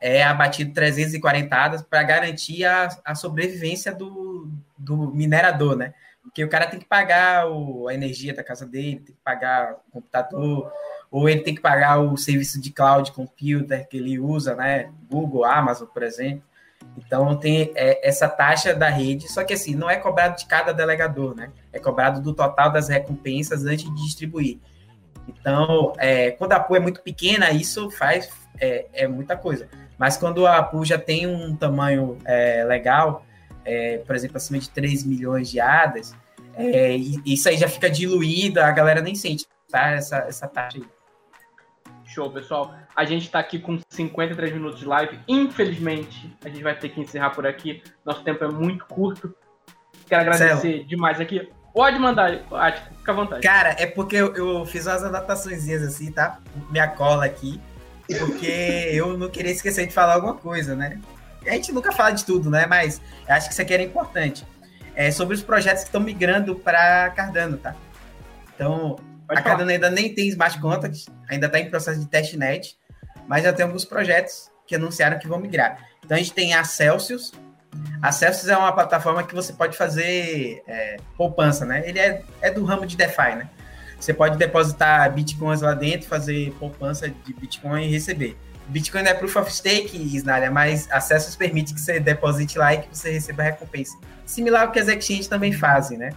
é abatido 340 hadas para garantir a, a sobrevivência do, do minerador, né? Porque o cara tem que pagar o, a energia da casa dele, tem que pagar o computador, ou ele tem que pagar o serviço de cloud computer que ele usa, né? Google, Amazon, por exemplo. Então tem é, essa taxa da rede, só que assim, não é cobrado de cada delegador, né? É cobrado do total das recompensas antes de distribuir. Então, é, quando a pool é muito pequena, isso faz é, é muita coisa. Mas quando a pool já tem um tamanho é, legal, é, por exemplo, acima de 3 milhões de hadas, é, isso aí já fica diluído, a galera nem sente tá? essa, essa taxa aí. Show, pessoal. A gente está aqui com 53 minutos de live. Infelizmente, a gente vai ter que encerrar por aqui. Nosso tempo é muito curto. Quero agradecer Céu. demais aqui. Pode mandar, Ático, fica à vontade. Cara, é porque eu, eu fiz umas anotações assim, tá? Minha cola aqui porque eu não queria esquecer de falar alguma coisa, né? A gente nunca fala de tudo, né? Mas acho que isso aqui era importante. É sobre os projetos que estão migrando para Cardano, tá? Então, Pode a falar. Cardano ainda nem tem smart contracts, ainda está em processo de testnet, mas já tem alguns projetos que anunciaram que vão migrar. Então, a gente tem a Celsius. A Celsius é uma plataforma que você pode fazer é, poupança, né? Ele é, é do ramo de DeFi, né? Você pode depositar bitcoins lá dentro, fazer poupança de bitcoin e receber. Bitcoin não é proof of stake, Isnália, mas acessos permite que você deposite lá e que você receba recompensa. Similar ao que as exchanges também fazem, né?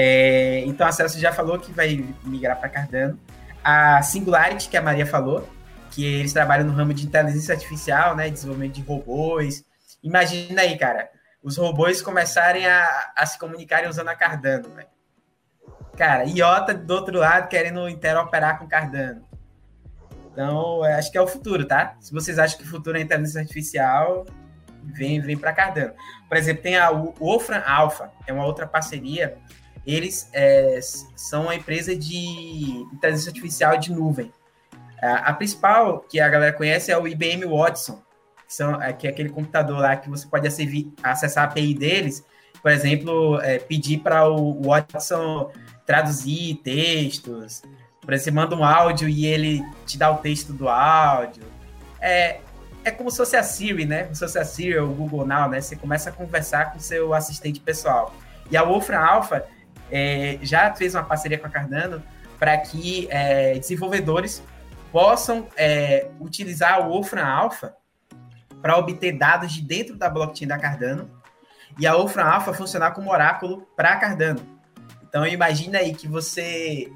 É, então a Celsius já falou que vai migrar para Cardano. A Singularity, que a Maria falou, que eles trabalham no ramo de inteligência artificial, né? Desenvolvimento de robôs. Imagina aí, cara, os robôs começarem a, a se comunicarem usando a Cardano, velho. Cara, IOTA do outro lado querendo interoperar com Cardano. Então, acho que é o futuro, tá? Se vocês acham que o futuro é inteligência artificial, vem, vem para Cardano. Por exemplo, tem a Wolfram Alpha, é uma outra parceria. Eles é, são uma empresa de inteligência artificial de nuvem. A, a, principal que a galera conhece é o IBM Watson, que, são, é, que é aquele computador lá que você pode acessar a API deles por exemplo, é, pedir para o Watson traduzir textos, por exemplo, você manda um áudio e ele te dá o texto do áudio. É, é como se fosse a Siri, né? Como se fosse a Siri ou o Google Now, né? Você começa a conversar com seu assistente pessoal. E a Wolfram Alpha é, já fez uma parceria com a Cardano para que é, desenvolvedores possam é, utilizar o Wolfram Alpha para obter dados de dentro da blockchain da Cardano e a Wolfram Alpha funcionar como oráculo para a Cardano. Então imagina aí que você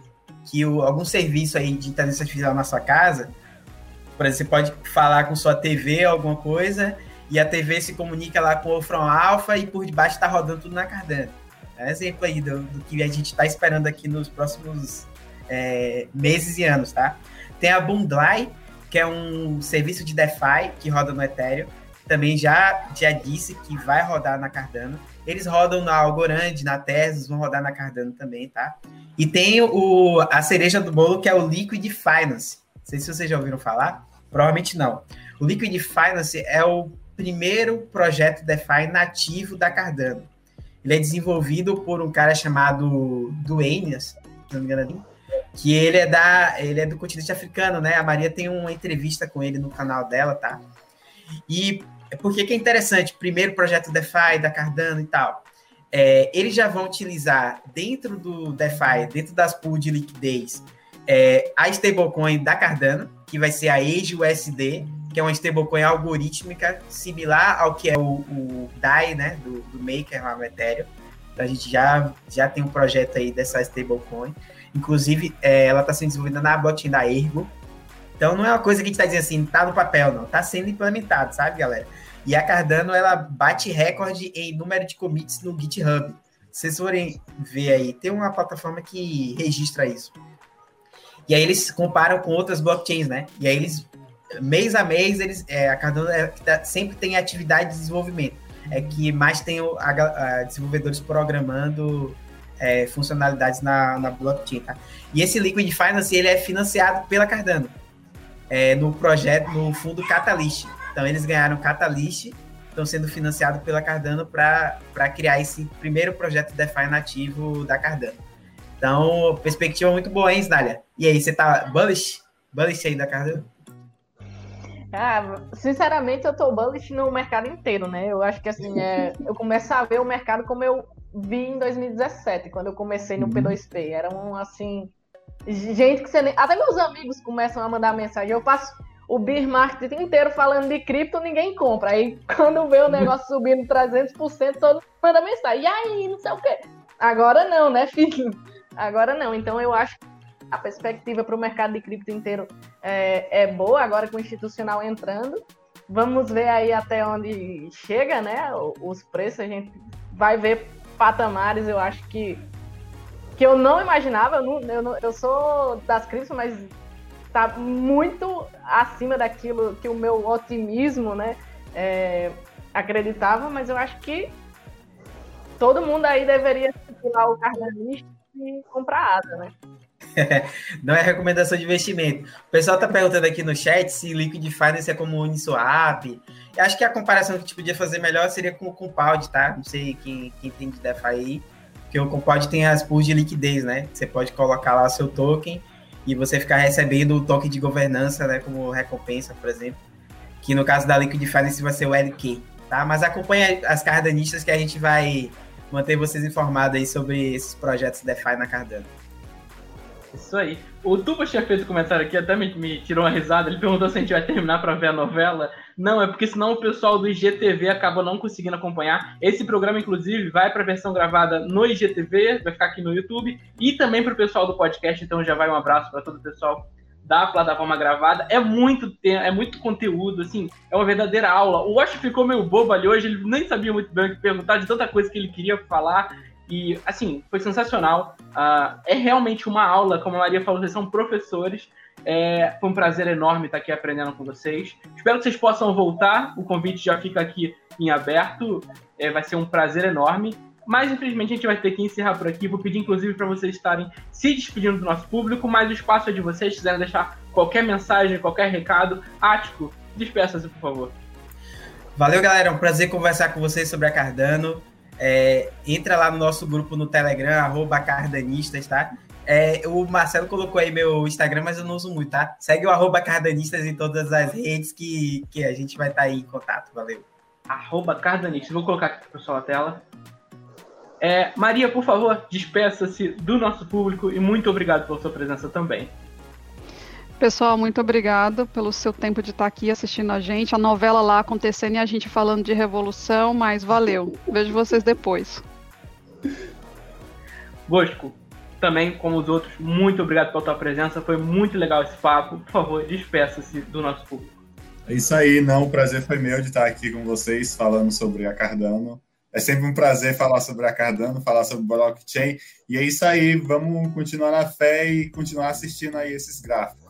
que o, algum serviço aí de inteligência artificial na sua casa, por exemplo, você pode falar com sua TV alguma coisa e a TV se comunica lá com o Wolfram Alpha e por debaixo está rodando tudo na Cardano. É um exemplo aí do, do que a gente está esperando aqui nos próximos é, meses e anos, tá? Tem a Bundly, que é um serviço de DeFi que roda no Ethereum. Também já, já disse que vai rodar na Cardano. Eles rodam na Algorand, na Tesos, vão rodar na Cardano também, tá? E tem o, a cereja do bolo, que é o Liquid Finance. Não sei se vocês já ouviram falar. Provavelmente não. O Liquid Finance é o primeiro projeto DeFi nativo da Cardano. Ele é desenvolvido por um cara chamado Duane, se não me engano, que ele é da ele é do continente africano, né? A Maria tem uma entrevista com ele no canal dela, tá? E por que, que é interessante? Primeiro projeto DeFi da Cardano e tal. É, eles já vão utilizar dentro do DeFi, dentro das pools de liquidez, é, a stablecoin da Cardano, que vai ser a Age USD, que é uma stablecoin algorítmica similar ao que é o, o DAI, né, do, do Maker lá no Ethereum. Então a gente já, já tem um projeto aí dessa stablecoin. Inclusive, é, ela está sendo desenvolvida na blockchain da Ergo. Então, não é uma coisa que a gente está dizendo assim, tá no papel, não. Está sendo implementado, sabe, galera? E a Cardano, ela bate recorde em número de commits no GitHub. Se vocês forem ver aí, tem uma plataforma que registra isso. E aí eles comparam com outras blockchains, né? E aí eles, mês a mês, eles, é, a Cardano é, tá, sempre tem atividade de desenvolvimento. É que mais tem o, a, a desenvolvedores programando é, funcionalidades na, na blockchain, tá? E esse Liquid Finance, ele é financiado pela Cardano, é, no projeto, no fundo Catalyst. Então, eles ganharam Catalyst, estão sendo financiados pela Cardano para criar esse primeiro projeto DeFi nativo da Cardano. Então, perspectiva muito boa, hein, Snália? E aí, você tá bullish? Bullish aí da Cardano? Ah, sinceramente, eu tô bullish no mercado inteiro, né? Eu acho que assim, é, eu começo a ver o mercado como eu vi em 2017, quando eu comecei no uhum. P2P. Era um assim. Gente que você nem. Até meus amigos começam a mandar mensagem. Eu passo o beer market inteiro falando de cripto, ninguém compra. Aí quando vê o negócio subindo 300%, todo mundo manda mensagem. E aí, não sei o quê. Agora não, né, filho? Agora não. Então eu acho que a perspectiva para o mercado de cripto inteiro é, é boa, agora com o institucional entrando. Vamos ver aí até onde chega, né? Os preços, a gente vai ver patamares, eu acho que que eu não imaginava. Eu, não, eu, não, eu sou das criptos, mas tá muito acima daquilo que o meu otimismo, né, é, acreditava. Mas eu acho que todo mundo aí deveria lá o cardanista e comprar asa, né? não é recomendação de investimento. O pessoal está perguntando aqui no chat se Liquid Finance é como Uniswap. Eu acho que a comparação que a gente podia fazer melhor seria com o Compound, tá? Não sei quem, quem tem de DeFi aí. Porque o Compound tem as pools de liquidez, né? Você pode colocar lá seu token e você ficar recebendo o token de governança, né? Como recompensa, por exemplo. Que no caso da Liquid Finance vai ser o LK, tá? Mas acompanhe as cardanistas que a gente vai manter vocês informados aí sobre esses projetos DeFi na Cardano. Isso aí. O Tuba tinha feito um comentário aqui, até me, me, tirou uma risada. Ele perguntou se a gente vai terminar para ver a novela. Não, é porque senão o pessoal do IGTV acaba não conseguindo acompanhar. Esse programa, inclusive, vai para a versão gravada no IGTV, vai ficar aqui no YouTube, e também para o pessoal do podcast. Então já vai um abraço para todo o pessoal da plataforma gravada. É muito tempo, é muito conteúdo, assim, é uma verdadeira aula. O Wash ficou meio bobo ali hoje, ele nem sabia muito bem o que perguntar de tanta coisa que ele queria falar. E, assim, foi sensacional. Uh, é realmente uma aula, como a Maria falou, vocês são professores. É, foi um prazer enorme estar aqui aprendendo com vocês. Espero que vocês possam voltar. O convite já fica aqui em aberto. É, vai ser um prazer enorme. Mas, infelizmente, a gente vai ter que encerrar por aqui. Vou pedir, inclusive, para vocês estarem se despedindo do nosso público, mas o espaço é de vocês. Se quiserem deixar qualquer mensagem, qualquer recado. Ático, despeça-se, por favor. Valeu, galera. É um prazer conversar com vocês sobre a Cardano. É, entra lá no nosso grupo no Telegram, arroba cardanistas, tá? É, o Marcelo colocou aí meu Instagram, mas eu não uso muito, tá? Segue o arroba cardanistas em todas as redes que, que a gente vai estar tá aí em contato. Valeu. Arroba cardanistas. Vou colocar aqui para o pessoal a tela. É, Maria, por favor, despeça-se do nosso público e muito obrigado pela sua presença também. Pessoal, muito obrigado pelo seu tempo de estar aqui assistindo a gente. A novela lá acontecendo e a gente falando de revolução, mas valeu. Vejo vocês depois. Bosco, também, como os outros, muito obrigado pela tua presença. Foi muito legal esse papo. Por favor, despeça-se do nosso público. É isso aí, não. O prazer foi meu de estar aqui com vocês falando sobre a Cardano. É sempre um prazer falar sobre a Cardano, falar sobre blockchain. E é isso aí, vamos continuar na fé e continuar assistindo aí esses gráficos.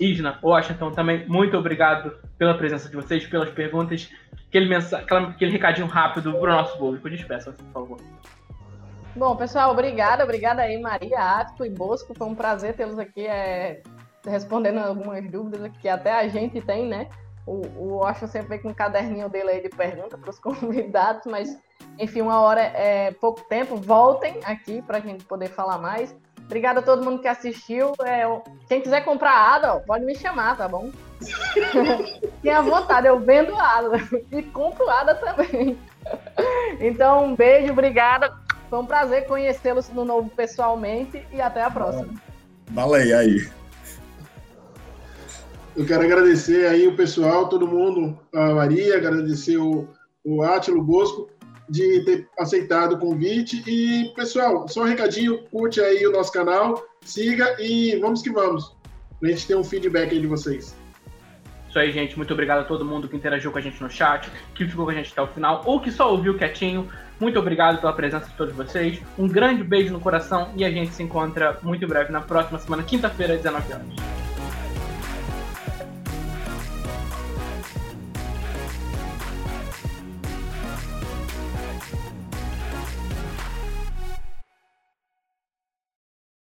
Isna, Washington, também muito obrigado pela presença de vocês, pelas perguntas, aquele, mensa aquele recadinho rápido para o nosso público. Despeça, por favor. Bom, pessoal, obrigada, obrigada aí, Maria, Atco e Bosco. Foi um prazer tê-los aqui é, respondendo algumas dúvidas que até a gente tem, né? O, o Washington sempre vem com um caderninho dele aí de pergunta para os convidados, mas enfim, uma hora é pouco tempo. Voltem aqui para a gente poder falar mais. Obrigada a todo mundo que assistiu. É, quem quiser comprar ADA, pode me chamar, tá bom? Tenha vontade, eu vendo ADA e compro ADA também. Então, um beijo, obrigada. Foi um prazer conhecê-los no novo pessoalmente e até a próxima. Valeu aí. Eu quero agradecer aí o pessoal, todo mundo, a Maria, agradecer o, o Átilo Bosco de ter aceitado o convite. E, pessoal, só um recadinho, curte aí o nosso canal, siga e vamos que vamos. Pra gente ter um feedback aí de vocês. Isso aí, gente. Muito obrigado a todo mundo que interagiu com a gente no chat, que ficou com a gente até o final, ou que só ouviu quietinho. Muito obrigado pela presença de todos vocês. Um grande beijo no coração e a gente se encontra muito breve na próxima semana, quinta-feira, às 19 horas.